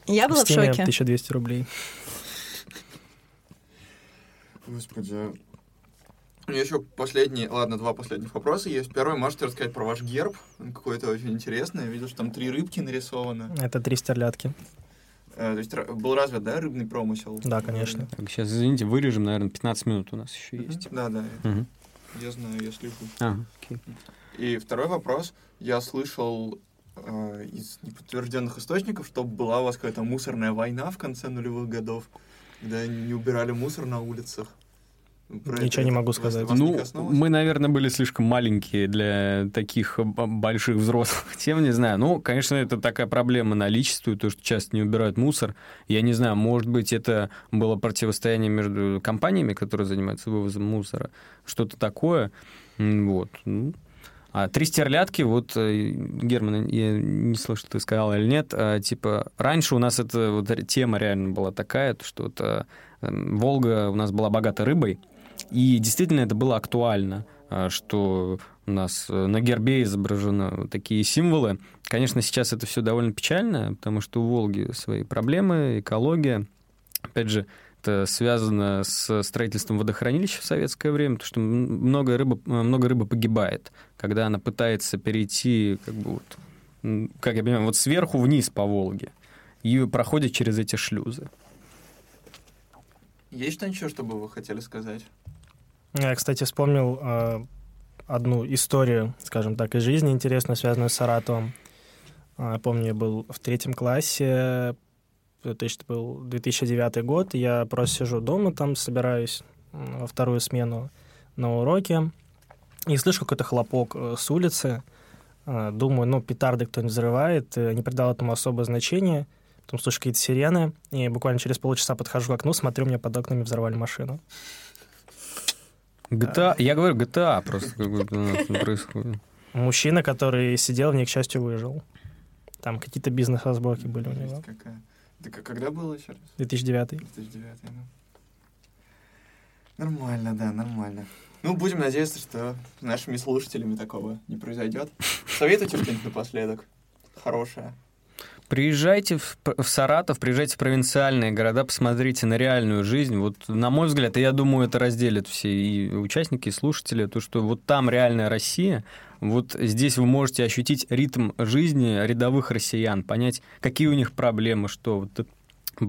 Я была в шоке. 1200 рублей. Господи. У меня еще последние, ладно, два последних вопроса есть. Первый, можете рассказать про ваш герб? Он какой-то очень интересный. Я видел, что там три рыбки нарисованы. Это три стерлядки. Э, то есть был развит, да, рыбный промысел? Да, конечно. Так, сейчас, извините, вырежем, наверное, 15 минут у нас еще Мгм. есть. Да, да, Мгм. я знаю, я слежу. А, окей. И второй вопрос. Я слышал э, из неподтвержденных источников, что была у вас какая-то мусорная война в конце нулевых годов, когда не убирали мусор на улицах. Про Ничего не могу сказать. не Ну, мы, наверное, были слишком маленькие для таких больших взрослых тем, не знаю. Ну, конечно, это такая проблема наличествует, то, что часто не убирают мусор. Я не знаю, может быть, это было противостояние между компаниями, которые занимаются вывозом мусора, что-то такое. Вот. Ну, А три стерлядки, вот, э, Герман, я не слышал, ты сказал или нет, а, типа, раньше у нас эта вот тема реально была такая, то, что вот, э, эм, Волга у нас была богата рыбой, и действительно это было актуально, а, что у нас э, на гербе изображены такие символы. Конечно, сейчас это все довольно печально, потому что у Волги свои проблемы, экология. Опять же, это связано с строительством водохранилища в советское время, потому что много рыбы, э, много рыбы погибает, когда она пытается перейти, как бы вот, как я понимаю, вот сверху вниз по Волге и проходит через эти шлюзы. Есть что-нибудь еще, что бы вы хотели сказать? Я, кстати, вспомнил э, одну историю, скажем так, из жизни интересную, связанную с Саратовом. А, помню, я был в третьем классе, это был 2009 год, я просто сижу дома, там собираюсь во вторую смену на уроке, и слышу какой-то хлопок э, с улицы. А, Думаю, ну, петарды кто-нибудь взрывает, э, не придал этому особое значение. Потом слышу какие-то сирены, и буквально через полчаса подхожу к окну, смотрю, мне под окнами взорвали машину. GTA, я говорю, GTA просто какой-то у нас происходит. Мужчина, который сидел в ней, к счастью, выжил. Там какие-то бизнес-разборки были у него. К- когда было еще раз? 2009. 2009, ну. Нормально, да, нормально. Ну, будем надеяться, что с нашими слушателями такого не произойдет. Советуйте что-нибудь напоследок. Хорошее. Приезжайте в, в Саратов, приезжайте в провинциальные города, посмотрите на реальную жизнь. Вот, на мой взгляд, и я думаю, это разделят все и участники, и слушатели, то, что вот там реальная Россия, вот здесь вы можете ощутить ритм жизни рядовых россиян, понять, какие у них проблемы, что вот это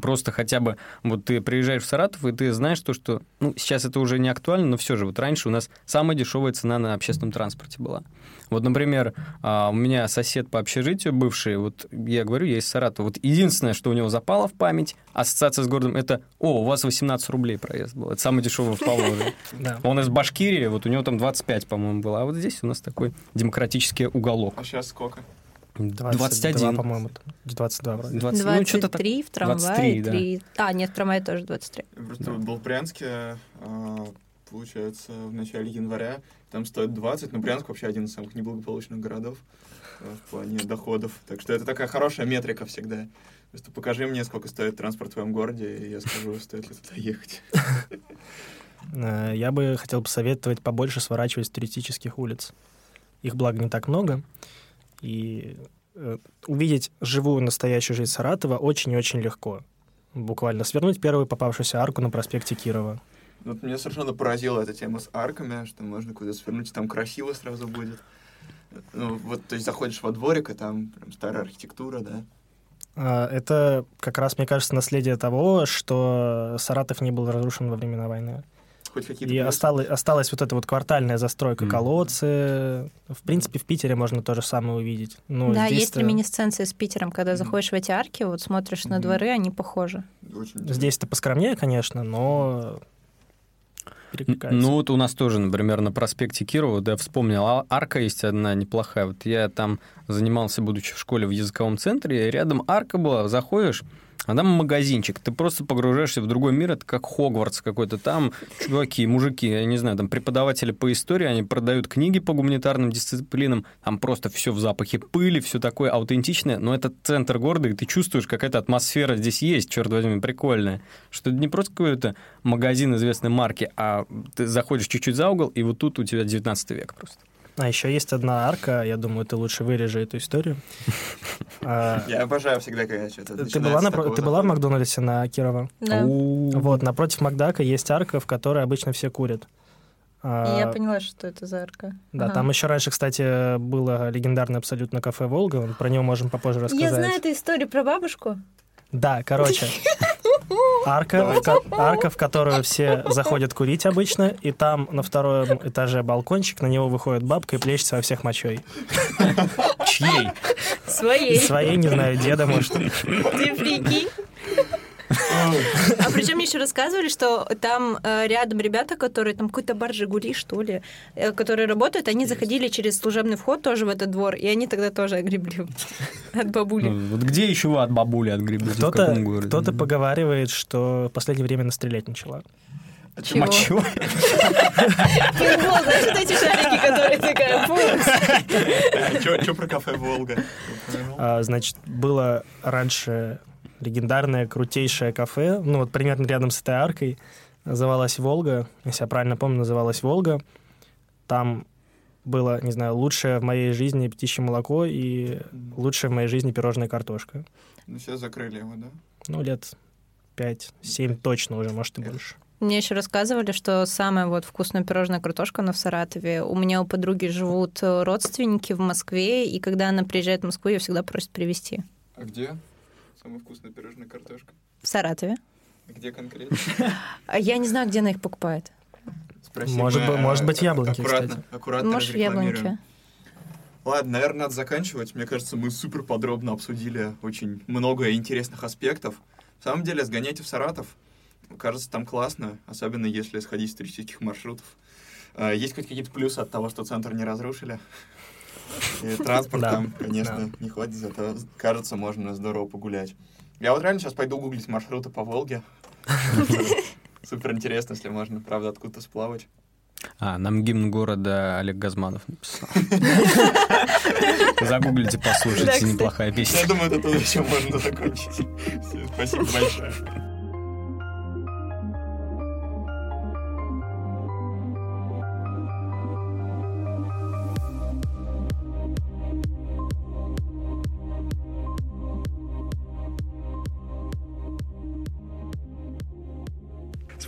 Просто хотя бы вот ты приезжаешь в Саратов, и ты знаешь то, что... Ну, сейчас это уже не актуально, но все же, вот раньше у нас самая дешевая цена на общественном транспорте была. Вот, например, а, у меня сосед по общежитию бывший, вот я говорю, я из Саратова. Вот единственное, что у него запало в память, ассоциация с городом, это «О, у вас 18 рублей проезд был». Это самый дешевый в Поволжье. Он из Башкирии, вот у него там 25, по-моему, было. А вот здесь у нас такой демократический уголок. А сейчас сколько? 22, 21. по-моему. там. 22 вроде. 20, ну, что-то так. 23 в трамвае, 23, да. 3... А, нет, в трамвае тоже 23. Я просто Да. был в Брянске, а, получается, в начале января. Там стоит 20, но Брянск вообще один из самых неблагополучных городов э, в плане доходов. Так что это такая хорошая метрика всегда. Просто покажи мне, сколько стоит транспорт в твоем городе, и я скажу, стоит ли туда ехать. Э, я бы хотел посоветовать побольше сворачивать с туристических улиц. Их, благо, не так много. И э, увидеть живую настоящую жизнь Саратова очень и очень легко. Буквально свернуть первую попавшуюся арку на проспекте Кирова. Вот меня совершенно поразила эта тема с арками, что можно куда-то свернуть, и там красиво сразу будет. Ну, вот, то есть заходишь во дворик, и там прям старая архитектура, да? А, Это как раз, мне кажется, наследие того, что Саратов не был разрушен во времена войны. Хоть какие-то И плюсы? осталась, осталась вот эта вот квартальная застройка, Мгм. колодцы. В принципе, в Питере можно то же самое увидеть. Ну, да, есть реминисценции с Питером, когда Мгм. заходишь в эти арки, вот смотришь на Мгм. дворы, они похожи. Очень Здесь-то поскромнее, конечно, но перекликается. Ну, вот у нас тоже, например, на проспекте Кирова, да, вспомнил, а- арка есть одна неплохая. Вот я там занимался, будучи в школе в языковом центре, и рядом арка была, заходишь, а там магазинчик. Ты просто погружаешься в другой мир, это как Хогвартс какой-то. Там чуваки, мужики, я не знаю, там преподаватели по истории, они продают книги по гуманитарным дисциплинам, там просто все в запахе пыли, все такое аутентичное, но это центр города, и ты чувствуешь, какая-то атмосфера здесь есть, черт возьми, прикольная. Что это не просто какой-то магазин известной марки, а ты заходишь чуть-чуть за угол, и вот тут у тебя 19 век просто. А еще есть одна арка, я думаю, ты лучше вырежи эту историю. А, Я обожаю всегда, когда что-то Ты была, напро- ты была в Макдональдсе на Кирова? Да. Вот, напротив Макдака есть арка, в которой обычно все курят. И А, я поняла, что это за арка. Да, Ага. там еще раньше, кстати, было легендарное абсолютно кафе «Волга», про него можем попозже рассказать. Я знаю эту историю про бабушку. Да, короче, арка, в ко- арка, в которую все заходят курить обычно, и там на втором этаже балкончик, на него выходит бабка и плещется во всех мочой. чьей? Своей. Своей, не знаю, деда, может. Ты прикинь? А причем мне еще рассказывали, что там э, рядом ребята, которые там какой-то бар Жигули, что ли, э, которые работают, они заходили через служебный вход тоже в этот двор, и они тогда тоже огребли от бабули. Ну, Вот где еще вы от бабули отгребли? Кто-то поговаривает, что в последнее время настрелять начала. Чего? Мочой? Пейнтбол, знаешь, вот эти шарики, которые такая... пум. Что про кафе «Волга»? А, значит, было раньше легендарное крутейшее кафе, ну вот примерно рядом с этой аркой, называлась «Волга», если я правильно помню, называлась «Волга». Там было, не знаю, лучшее в моей жизни птичье молоко и лучшее в моей жизни пирожная картошка. Ну, сейчас закрыли его, да? Ну, лет 5-7 точно уже, может, и больше. Мне еще рассказывали, что самая вот вкусная пирожная картошка, она в Саратове. У меня у подруги живут э, родственники в Москве, и когда она приезжает в Москву, ее всегда просят привезти. А где самая вкусная пирожная картошка? В Саратове. Где конкретно? Я не знаю, где она их покупает. Спроси, Может мы, быть- может быть, а- яблоньки, аккуратно, кстати. Аккуратно Может, яблоньке. Ладно, наверное, надо заканчивать. Мне кажется, мы супер подробно обсудили очень много интересных аспектов. В самом деле, сгоняйте в Саратов. Кажется, там классно, особенно если сходить с туристических маршрутов. А, Есть хоть какие-то плюсы от того, что центр не разрушили? И транспорт там, конечно, не ходит, зато, кажется, можно здорово погулять. Я вот реально сейчас пойду гуглить маршруты по Волге. Супер интересно, если можно, правда, откуда-то сплавать. А, нам гимн города Олег Газманов написал. Загуглите, послушайте, неплохая Я песня. думаю, это тоже еще можно закончить. Спасибо большое.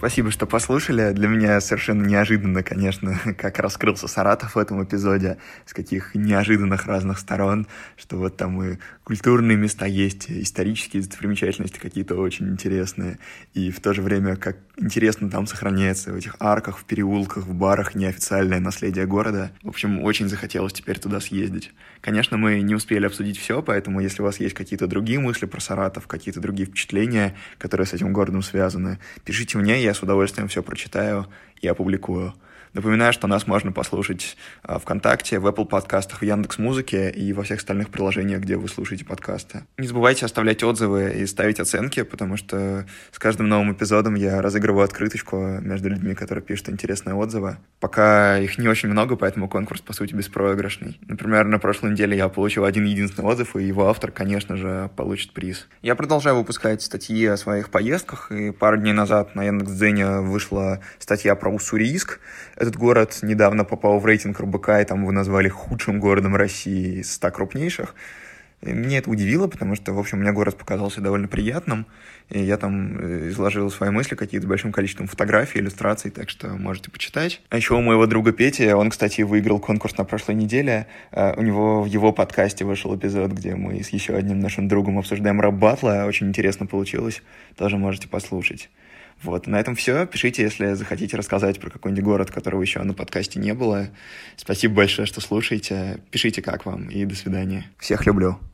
Спасибо, что послушали. Для меня совершенно неожиданно, конечно, как раскрылся Саратов в этом эпизоде, с каких неожиданных разных сторон, что вот там и культурные места есть, исторические достопримечательности какие-то очень интересные, и в то же время как интересно там сохраняется в этих арках, в переулках, в барах неофициальное наследие города. В общем, очень захотелось теперь туда съездить. Конечно, мы не успели обсудить все, поэтому если у вас есть какие-то другие мысли про Саратов, какие-то другие впечатления, которые с этим городом связаны, пишите мне, я с удовольствием все прочитаю и опубликую. Напоминаю, что нас можно послушать а, ВКонтакте, в Apple подкастах, в Яндекс Музыке и во всех остальных приложениях, где вы слушаете подкасты. Не забывайте оставлять отзывы и ставить оценки, потому что с каждым новым эпизодом я разыгрываю открыточку между людьми, которые пишут интересные отзывы. Пока их не очень много, поэтому конкурс, по сути, беспроигрышный. Например, на прошлой неделе я получил один единственный отзыв, и его автор, конечно же, получит приз. Я продолжаю выпускать статьи о своих поездках, и пару дней назад на Яндекс.Дзене вышла статья про Уссурийск. Этот город недавно попал в рейтинг РБК, и там его назвали худшим городом России из 100 крупнейших. И меня это удивило, потому что, в общем, мне город показался довольно приятным, и я там э, изложил свои мысли какие-то с большим количеством фотографий, иллюстраций, так что можете почитать. А еще у моего друга Пети, он, кстати, выиграл конкурс на прошлой неделе. А у него в его подкасте вышел эпизод, где мы с еще одним нашим другом обсуждаем рэп батла. Очень интересно получилось. Тоже можете послушать. Вот, на этом все. Пишите, если захотите рассказать про какой-нибудь город, которого еще на подкасте не было. Спасибо большое, что слушаете. Пишите, как вам, и до свидания. Всех люблю.